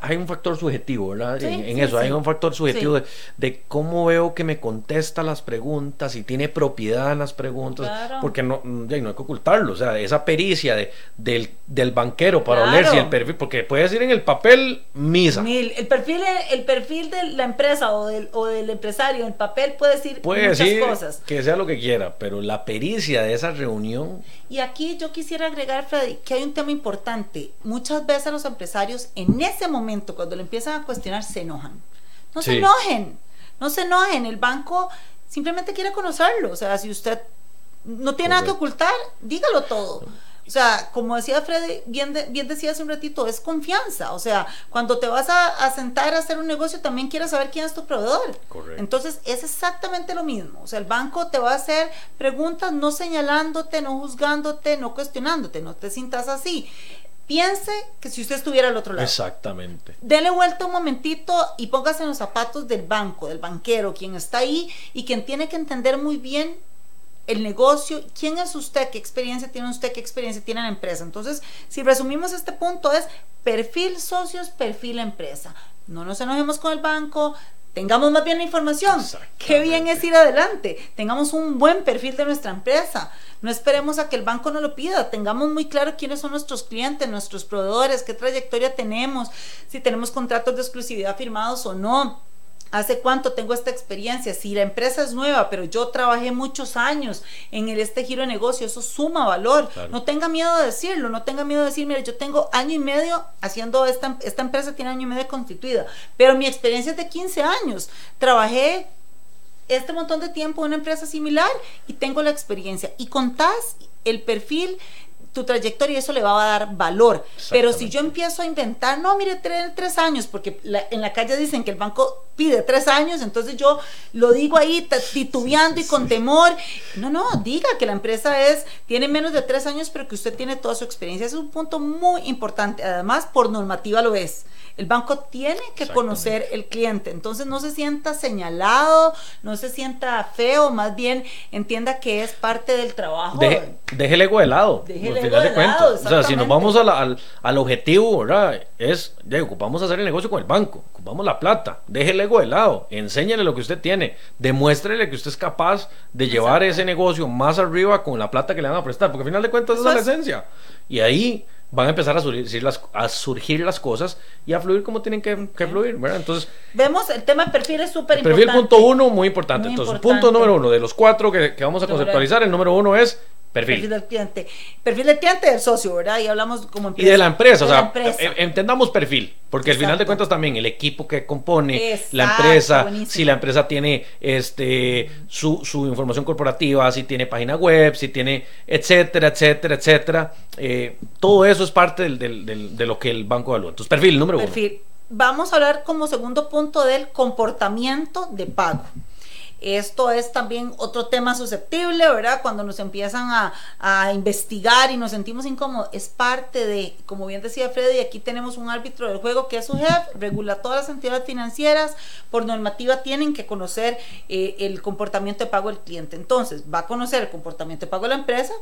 hay un factor subjetivo, ¿verdad? en, eso, hay un factor subjetivo de, cómo veo que me contesta las preguntas, y tiene propiedad en las preguntas, porque no, no hay que ocultarlo, o sea, esa pericia de, del, del banquero para oler si el perfil, porque puede decir en el papel misa. el perfil, el perfil de la empresa o del, o del empresario, el papel puede decir puede muchas cosas. Que sea lo que quiera, pero la pericia de esa reunión. Y aquí yo quisiera agregar, Freddy, que hay un tema importante. Muchas veces los empresarios en ese momento momento, cuando le empiezan a cuestionar, se enojan. No se enojen, no se enojen. El banco simplemente quiere conocerlo. O sea, si usted no tiene nada que ocultar, dígalo todo. O sea, como decía Freddy, bien, bien decía hace un ratito, es confianza. O sea, cuando te vas a, sentar a hacer un negocio, también quieres saber quién es tu proveedor. Entonces, es exactamente lo mismo. O sea, el banco te va a hacer preguntas no señalándote, no juzgándote, no cuestionándote. No te sientas así piense que si usted estuviera al otro lado. Exactamente. Dele vuelta un momentito y póngase en los zapatos del banco, del banquero, quien está ahí y quien tiene que entender muy bien el negocio, quién es usted, qué experiencia tiene usted, qué experiencia tiene la empresa. Entonces, si resumimos este punto es perfil socios, perfil empresa. No nos enojemos con el banco, tengamos más bien la información. Qué bien es ir adelante, tengamos un buen perfil de nuestra empresa. No esperemos a que el banco nos lo pida, tengamos muy claro quiénes son nuestros clientes, nuestros proveedores, qué trayectoria tenemos, si tenemos contratos de exclusividad firmados o no. ¿Hace cuánto tengo esta experiencia? Si la empresa es nueva, pero yo trabajé muchos años en este giro de negocio, eso suma valor. No tenga miedo de decirlo, no tenga miedo de decir, mire, yo tengo año y medio haciendo esta, esta empresa, tiene año y medio constituida, pero mi experiencia es de 15 años. Trabajé este montón de tiempo en una empresa similar y tengo la experiencia. Y contás el perfil tu trayectoria eso le va a dar valor. Pero si yo empiezo a inventar, no, mire, tres, tres años, porque en la calle dicen que el banco pide tres años, entonces yo lo digo ahí titubeando y con temor. No, no, diga que la empresa es, tiene menos de tres años, pero que usted tiene toda su experiencia. es un punto muy importante. Además, por normativa lo es. El banco tiene que conocer el cliente, entonces no se sienta señalado, no se sienta feo, más bien entienda que es parte del trabajo. Deje, déjele ego de lado. Déjele ego de, lado, O sea, si nos vamos al, al, objetivo, ¿verdad? Es, ya, ocupamos hacer el negocio con el banco, ocupamos la plata, déjele ego de lado, enséñale lo que usted tiene, demuéstrele que usted es capaz de llevar ese negocio más arriba con la plata que le van a prestar, porque al final de cuentas esa es la esencia. Y ahí van a empezar a surgir las, a surgir las cosas y a fluir como tienen que, fluir, ¿verdad? Entonces... Vemos, el tema de perfil es súper importante. Perfil punto uno, muy importante. Entonces, punto número uno, de los cuatro que, que vamos a conceptualizar, el número uno es Perfil. del cliente. Perfil del cliente del socio, ¿verdad? Y hablamos como empresa. Y de la empresa, o sea, entendamos perfil, porque al final de cuentas también el equipo que compone la empresa, si la empresa tiene este su, su, información corporativa, si tiene página web, si tiene, etcétera, etcétera, etcétera. Eh, todo eso es parte del, del, de lo que el banco evalúa. Entonces, perfil número perfil. uno. Vamos a hablar como segundo punto del comportamiento de pago. Esto es también otro tema susceptible, ¿verdad? Cuando nos empiezan a, investigar y nos sentimos incómodos, es parte de, como bien decía Freddy, aquí tenemos un árbitro del juego que es su jefe, regula todas las entidades financieras, por normativa tienen que conocer eh, el comportamiento de pago del cliente. Entonces, va a conocer el comportamiento de pago de la empresa,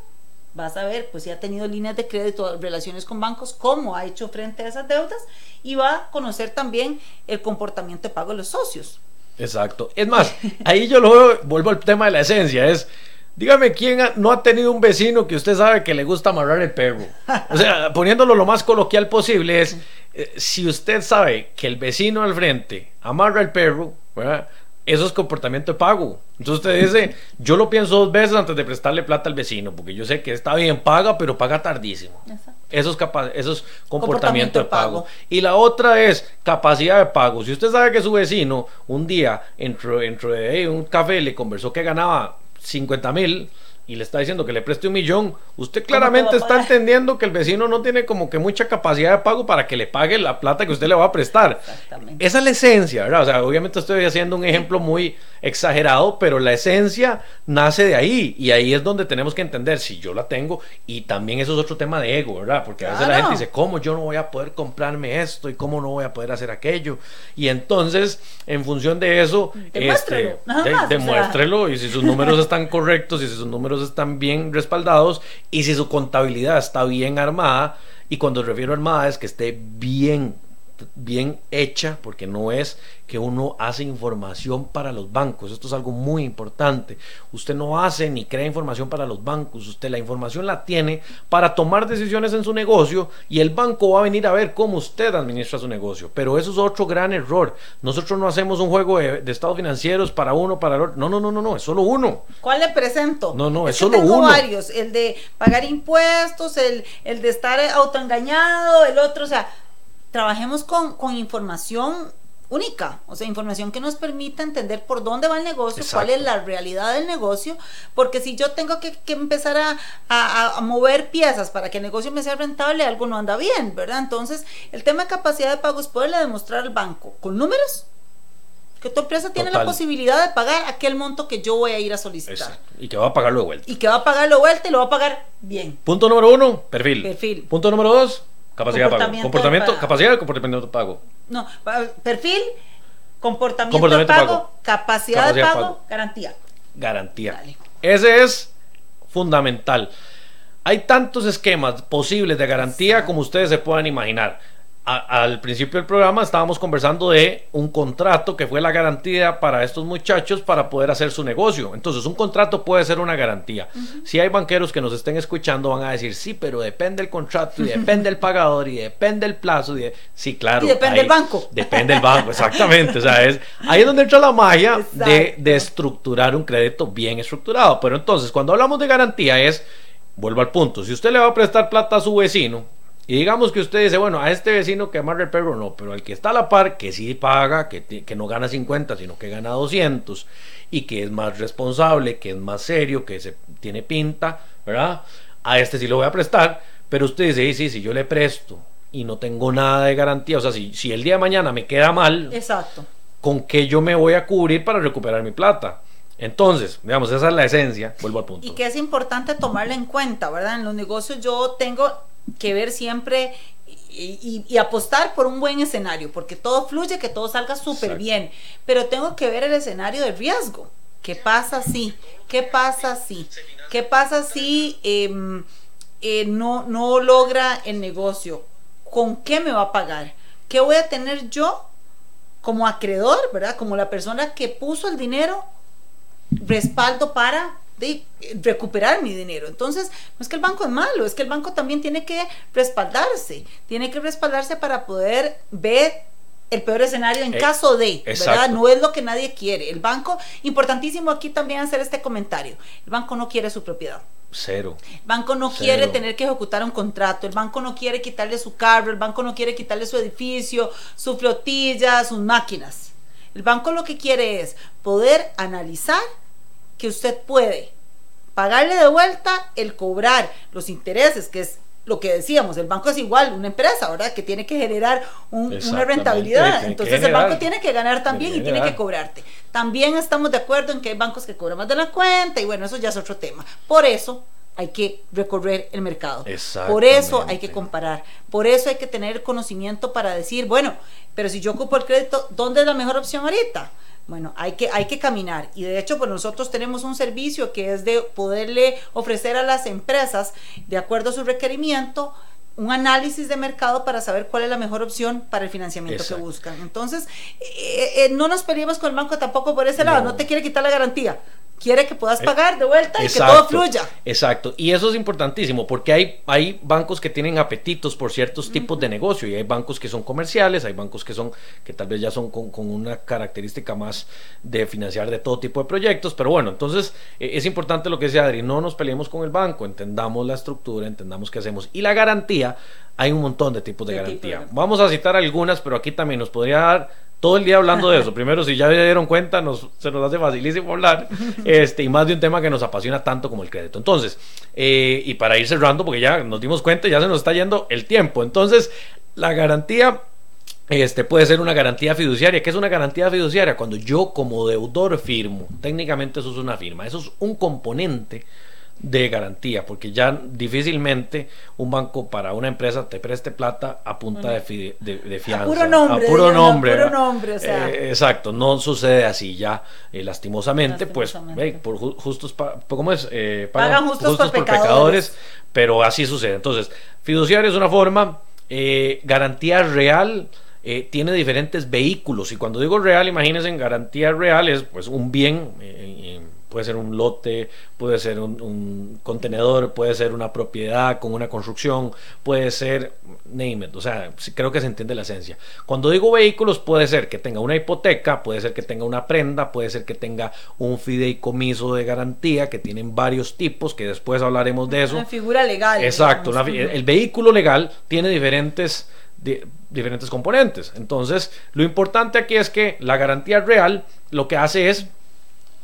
va a saber pues si ha tenido líneas de crédito, relaciones con bancos, cómo ha hecho frente a esas deudas y va a conocer también el comportamiento de pago de los socios. Exacto. Es más, ahí yo lo vuelvo al tema de la esencia, es, dígame quién no ha tenido un vecino que usted sabe que le gusta amarrar el perro. O sea, poniéndolo lo más coloquial posible es, eh, si usted sabe que el vecino al frente amarra el perro, ¿verdad? eso es comportamiento de pago. Entonces usted dice, yo lo pienso dos veces antes de prestarle plata al vecino, porque yo sé que está bien, paga, pero paga tardísimo. Eso es, capaz, eso es comportamiento, de pago. Y la otra es capacidad de pago. Si usted sabe que su vecino un día entró, entró de un café le conversó que ganaba 50 mil, y le está diciendo que le preste un millón, usted claramente está entendiendo que el vecino no tiene como que mucha capacidad de pago para que le pague la plata que usted le va a prestar. Esa es la esencia, ¿verdad? O sea, obviamente estoy haciendo un ejemplo muy exagerado, pero la esencia nace de ahí y ahí es donde tenemos que entender si yo la tengo y también eso es otro tema de ego, ¿verdad? Porque a veces la gente dice, ¿cómo yo no voy a poder comprarme esto y cómo no voy a poder hacer aquello? Y entonces, en función de eso, este, demuéstrelo y si sus números están correctos y si sus números están bien respaldados y si su contabilidad está bien armada, y cuando refiero a armada es que esté bien bien hecha, porque no es que uno hace información para los bancos. Esto es algo muy importante. Usted no hace ni crea información para los bancos. Usted la información la tiene para tomar decisiones en su negocio y el banco va a venir a ver cómo usted administra su negocio. Pero eso es otro gran error. Nosotros no hacemos un juego de, estados financieros para uno, para el otro. No, no, no, no, no, es solo uno. ¿Cuál le presento? No, no, es, solo tengo varios. El de pagar impuestos, el, el de estar autoengañado, el otro, o sea trabajemos con, información única, o sea, información que nos permita entender por dónde va el negocio, cuál es la realidad del negocio, porque si yo tengo que, empezar a, mover piezas para que el negocio me sea rentable, algo no anda bien, ¿verdad? Entonces, el tema de capacidad de pago es poderle demostrar al banco con números que tu empresa tiene la posibilidad de pagar aquel monto que yo voy a ir a solicitar. Y que va a pagarlo de vuelta. Y que va a pagarlo de vuelta y lo va a pagar bien. Punto número uno, perfil. Perfil. Punto número dos, Capacidad de pago. Comportamiento, capacidad de comportamiento de pago. No, perfil, comportamiento, de pago, Capacidad, de pago, garantía. Garantía. Ese es fundamental. Hay tantos esquemas posibles de garantía como ustedes se puedan imaginar al principio del programa estábamos conversando de un contrato que fue la garantía para estos muchachos para poder hacer su negocio. Entonces, un contrato puede ser una garantía. Si hay banqueros que nos estén escuchando, van a decir, sí, pero depende el contrato y depende el pagador y depende el plazo. Y Sí, claro. Y depende el banco. Depende el banco, exactamente. o sea, es, ahí es donde entra la magia de, de estructurar un crédito bien estructurado. Pero entonces, cuando hablamos de garantía es, vuelvo al punto, si usted le va a prestar plata a su vecino, y digamos que usted dice, bueno, a este vecino que amarre el perro no, pero al que está a la par, que sí paga, que, que no gana 50, sino que gana 200, y que es más responsable, que es más serio, que se tiene pinta, ¿verdad? A este sí lo voy a prestar, pero usted dice, sí, sí, si yo le presto y no tengo nada de garantía, o sea, si, si el día de mañana me queda mal, Exacto. ¿con qué yo me voy a cubrir para recuperar mi plata? Entonces, digamos, esa es la esencia, vuelvo al punto. Y que es importante tomarla en cuenta, ¿verdad? En los negocios yo tengo que ver siempre y, apostar por un buen escenario, porque todo fluye, que todo salga súper bien, pero tengo que ver el escenario de riesgo. ¿Qué pasa si? ¿Qué pasa si? ¿Qué pasa si em, eh, no, no logra el negocio? ¿Con qué me va a pagar? ¿Qué voy a tener yo como acreedor, verdad? Como la persona que puso el dinero, respaldo para de recuperar mi dinero. Entonces, no es que el banco es malo, es que el banco también tiene que respaldarse, tiene que respaldarse para poder ver el peor escenario en eh, caso de, ¿verdad? No es lo que nadie quiere. El banco, importantísimo aquí también hacer este comentario, el banco no quiere su propiedad. Cero. El banco no quiere tener que ejecutar un contrato, el banco no quiere quitarle su carro, el banco no quiere quitarle su edificio, su flotilla, sus máquinas. El banco lo que quiere es poder analizar que usted puede pagarle de vuelta el cobrar los intereses, que es lo que decíamos, el banco es igual, una empresa, ¿verdad? Que tiene que generar una rentabilidad. Entonces el banco tiene que ganar también y tiene que cobrarte. También estamos de acuerdo en que hay bancos que cobran más de la cuenta y bueno, eso ya es otro tema. Por eso hay que recorrer el mercado. Por eso hay que comparar. Por eso hay que tener conocimiento para decir, bueno, pero si yo ocupo el crédito, ¿dónde es la mejor opción ahorita? Bueno, hay que, hay que caminar. Y de hecho pues nosotros tenemos un servicio que es de poderle ofrecer a las empresas, de acuerdo a su requerimiento, un análisis de mercado para saber cuál es la mejor opción para el financiamiento que buscan. Entonces, eh, eh, no nos peleemos con el banco tampoco por ese lado, no. te quiere quitar la garantía quiere que puedas eh, pagar de vuelta y que todo fluya. Exacto, y eso es importantísimo porque hay, hay bancos que tienen apetitos por ciertos tipos de negocio y hay bancos que son comerciales, hay bancos que son que tal vez ya son con, una característica más de financiar de todo tipo de proyectos, pero bueno, entonces eh, es importante lo que decía Adri, no nos peleemos con el banco, entendamos la estructura, entendamos qué hacemos y la garantía, hay un montón de tipos de, garantía. Vamos a citar algunas, pero aquí también nos podría dar todo el día hablando de eso. Primero, si ya se dieron cuenta, nos, se nos hace facilísimo hablar, este, y más de un tema que nos apasiona tanto como el crédito. Entonces, eh, y para ir cerrando, porque ya nos dimos cuenta, ya se nos está yendo el tiempo. Entonces, la garantía este puede ser una garantía fiduciaria. ¿Qué es una garantía fiduciaria? Cuando yo como deudor firmo, técnicamente eso es una firma, eso es un componente de garantía, porque ya difícilmente un banco para una empresa te preste plata a punta de, de, fianza. A puro nombre. A puro nombre. puro nombre eh, exacto, no sucede así ya, eh, lastimosamente, pues por justos, ¿cómo es? Eh, pagan, justos, por, pecadores. pero así sucede. Entonces, fiduciario es una forma, garantía real eh, tiene diferentes vehículos. Y cuando digo real, imagínense en garantía real es pues un bien. Eh, puede ser un lote, puede ser un, contenedor, puede ser una propiedad con una construcción, puede ser, name it, o sea, creo que se entiende la esencia. Cuando digo vehículos, puede ser que tenga una hipoteca, puede ser que tenga una prenda, puede ser que tenga un fideicomiso de garantía, que tienen varios tipos, que después hablaremos de eso. Una figura legal. Exacto, el vehículo legal tiene diferentes diferentes componentes. Entonces, lo importante aquí es que la garantía real lo que hace es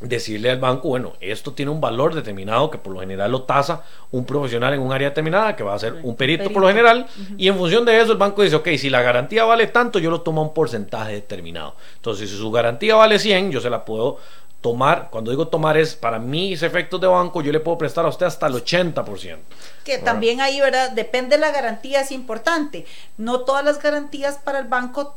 decirle al banco, bueno, esto tiene un valor determinado que por lo general lo tasa un profesional en un área determinada, que va a ser un perito, por lo general, y en función de eso el banco dice, ok, si la garantía vale tanto, yo lo tomo a un porcentaje determinado. Entonces, si su garantía vale 100, yo se la puedo tomar, cuando digo tomar es para mis efectos de banco, yo le puedo prestar a usted hasta el 80%. Que también ahí, ¿verdad? Depende de la garantía, es importante. No todas las garantías para el banco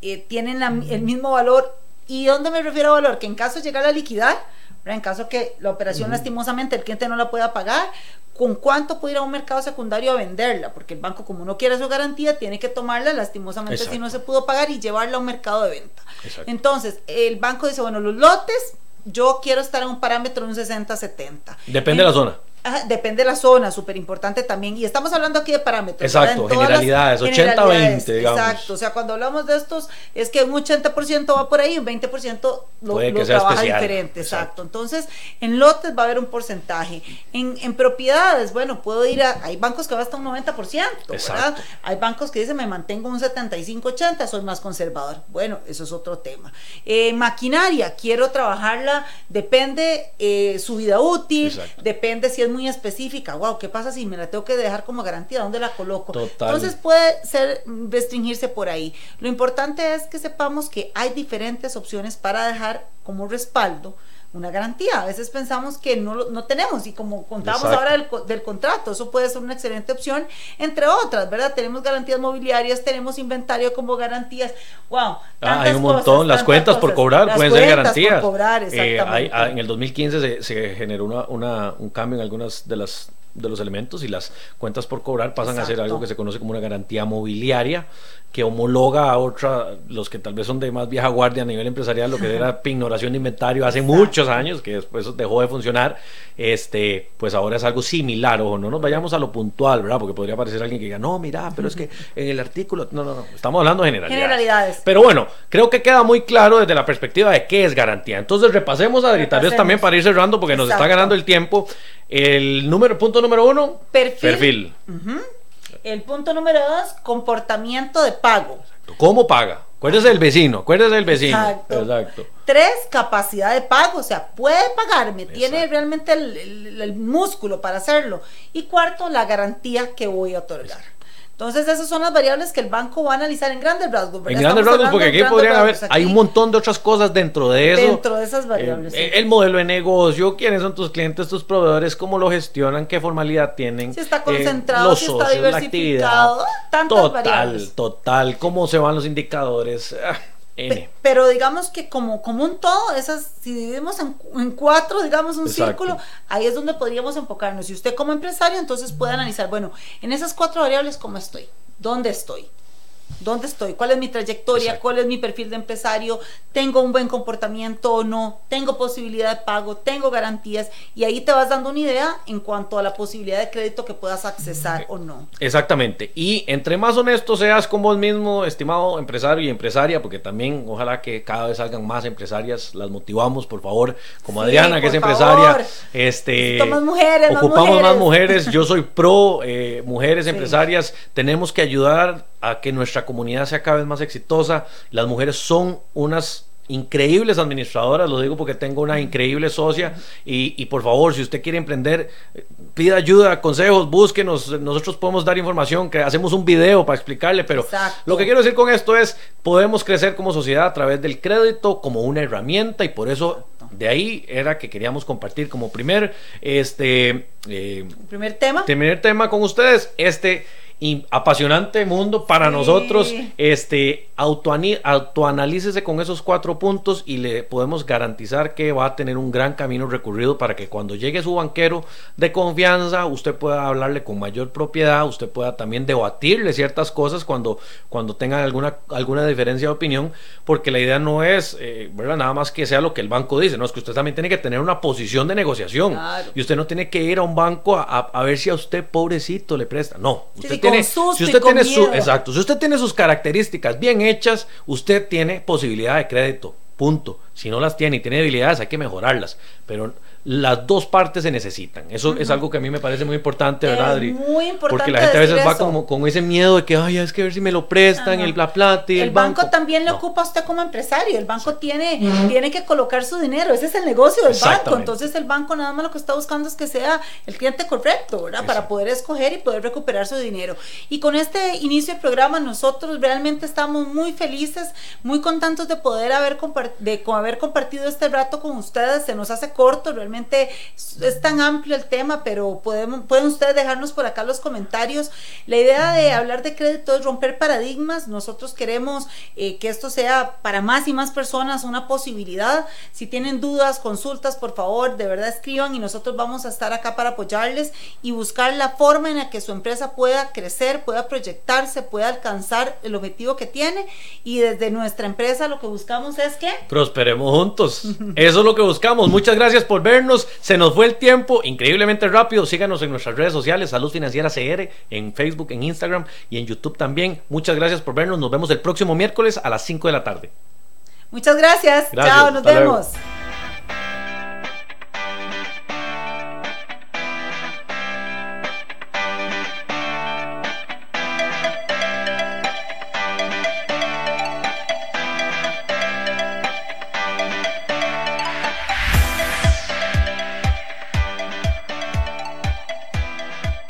eh, tienen el mismo valor ¿Y dónde me refiero a valor? Que en caso de llegar a liquidar, en caso que la operación lastimosamente el cliente no la pueda pagar, ¿con cuánto puede ir a un mercado secundario a venderla? Porque el banco, como no quiere su garantía, tiene que tomarla lastimosamente si no se pudo pagar y llevarla a un mercado de venta. Entonces, el banco dice, bueno, los lotes, yo quiero estar en un parámetro de un 60-70. Depende de la zona depende de la zona, súper importante también. Y estamos hablando aquí de parámetros. Exacto, generalidades, 80-20, digamos. Exacto, o sea, cuando hablamos de estos, es que un 80% va por ahí, un 20% lo, lo trabaja diferente. Exacto. Entonces, en lotes va a haber un porcentaje. En, en propiedades, bueno, puedo ir a. Hay bancos que va hasta un 90%, ¿verdad? Hay bancos que dicen, me mantengo un 75-80, soy más conservador. Bueno, eso es otro tema. Eh, maquinaria, quiero trabajarla, depende eh, su vida útil, depende si es muy específica, wow, ¿qué pasa si me la tengo que dejar como garantía? ¿Dónde la coloco? Entonces puede ser restringirse por ahí. Lo importante es que sepamos que hay diferentes opciones para dejar como respaldo una garantía. A veces pensamos que no, no tenemos y como contábamos ahora del, contrato, eso puede ser una excelente opción, entre otras, ¿verdad? Tenemos garantías mobiliarias, tenemos inventario como garantías. ¡Wow! Ah, hay un montón. Las cuentas por cobrar pueden ser garantías. Por cobrar, eh, ah, en el 2015 se, se generó una, un cambio en algunas de las de los elementos y las cuentas por cobrar pasan a ser algo que se conoce como una garantía mobiliaria que homologa a otra, los que tal vez son de más vieja guardia a nivel empresarial, lo que era pignoración de inventario hace muchos años, que después dejó de funcionar, este, pues ahora es algo similar, o no nos vayamos a lo puntual, ¿verdad? Porque podría parecer alguien que diga, no, mira, pero es que en el artículo, no, no, no, estamos hablando de generalidades. generalidades. Pero bueno, creo que queda muy claro desde la perspectiva de qué es garantía. Entonces repasemos, a Adri, también para ir cerrando, porque nos está ganando el tiempo. El número, punto número uno, perfil. El punto número dos, comportamiento de pago. ¿Cómo paga? Acuérdese del vecino, acuérdese del vecino. Exacto. Tres, capacidad de pago, o sea, puede pagarme, tiene realmente el, músculo para hacerlo. Y cuarto, la garantía que voy a otorgar. Entonces, esas son las variables que el banco va a analizar en grandes rasgos. En grandes rasgos, porque aquí podrían haber, hay un montón de otras cosas dentro de eso. Dentro de esas variables. Eh, el modelo de negocio, quiénes son tus clientes, tus proveedores, cómo lo gestionan, qué formalidad tienen. Si está concentrado, si está diversificado, tantas total, variables. Total, cómo se van los indicadores. Ah pero digamos que como, como un todo, esas, si dividimos en, cuatro, digamos, un círculo, ahí es donde podríamos enfocarnos. Si usted como empresario, entonces puede analizar, bueno, en esas cuatro variables, ¿cómo estoy? ¿Dónde estoy? ¿Dónde estoy? ¿Cuál es mi trayectoria? ¿Cuál es mi perfil de empresario? ¿Tengo un buen comportamiento o no? ¿Tengo posibilidad de pago? ¿Tengo garantías? Y ahí te vas dando una idea en cuanto a la posibilidad de crédito que puedas accesar o no. Exactamente. Y entre más honesto seas con vos mismo, estimado empresario y empresaria, porque también ojalá que cada vez salgan más empresarias, las motivamos, por favor, como Adriana, que es empresaria. Este, más mujeres, ocupamos más mujeres. Yo soy pro eh, mujeres empresarias. Tenemos que ayudar a que nuestra comunidad sea cada vez más exitosa. Las mujeres son unas increíbles administradoras, lo digo porque tengo una increíble socia y, por favor, si usted quiere emprender, pida ayuda, consejos, búsquenos, nosotros podemos dar información, que hacemos un video para explicarle, pero lo que quiero decir con esto es, podemos crecer como sociedad a través del crédito como una herramienta y por eso de ahí era que queríamos compartir como primer, este, eh, primer tema. Primer tema con ustedes, este apasionante mundo para nosotros. Este, autoanalícese con esos cuatro puntos y le podemos garantizar que va a tener un gran camino recorrido para que cuando llegue su banquero de confianza, usted pueda hablarle con mayor propiedad, usted pueda también debatirle ciertas cosas cuando, cuando tengan alguna, alguna diferencia de opinión, porque la idea no es, eh, ¿verdad? Nada más que sea lo que el banco dice, no, es que usted también tiene que tener una posición de negociación y usted no tiene que ir a un banco a, ver si a usted, pobrecito, le presta. No, usted tiene, si usted tiene su, exacto, si usted tiene sus características bien hechas, usted tiene posibilidad de crédito. Punto. Si no las tiene y tiene debilidades, hay que mejorarlas. Pero las dos partes se necesitan. Eso es algo que a mí me parece muy importante, ¿verdad, Adri? Muy importante. Porque la gente a veces va como con ese miedo de que, ay, es que a ver si me lo prestan, el, la plata y el, banco. también le ocupa a usted como empresario. El banco tiene, tiene que colocar su dinero. Ese es el negocio del banco. Entonces, el banco nada más lo que está buscando es que sea el cliente correcto, ¿verdad? Para poder escoger y poder recuperar su dinero. Y con este inicio del programa, nosotros realmente estamos muy felices, muy contentos de poder haber, de haber compartido este rato con ustedes. Se nos hace corto, realmente es tan amplio el tema, pero podemos, pueden ustedes dejarnos por acá los comentarios. La idea de hablar de crédito es romper paradigmas. Nosotros queremos eh, que esto sea para más y más personas una posibilidad. Si tienen dudas, consultas, por favor, de verdad escriban y nosotros vamos a estar acá para apoyarles y buscar la forma en la que su empresa pueda crecer, pueda proyectarse, pueda alcanzar el objetivo que tiene. Y desde nuestra empresa lo que buscamos es que... Prosperemos juntos. Eso es lo que buscamos. Muchas gracias por vernos se nos fue el tiempo increíblemente rápido. Síganos en nuestras redes sociales, Salud Financiera CR, en Facebook, en Instagram y en YouTube también. Muchas gracias por vernos. Nos vemos el próximo miércoles a las 5 de la tarde. Muchas gracias. Chao, nos vemos.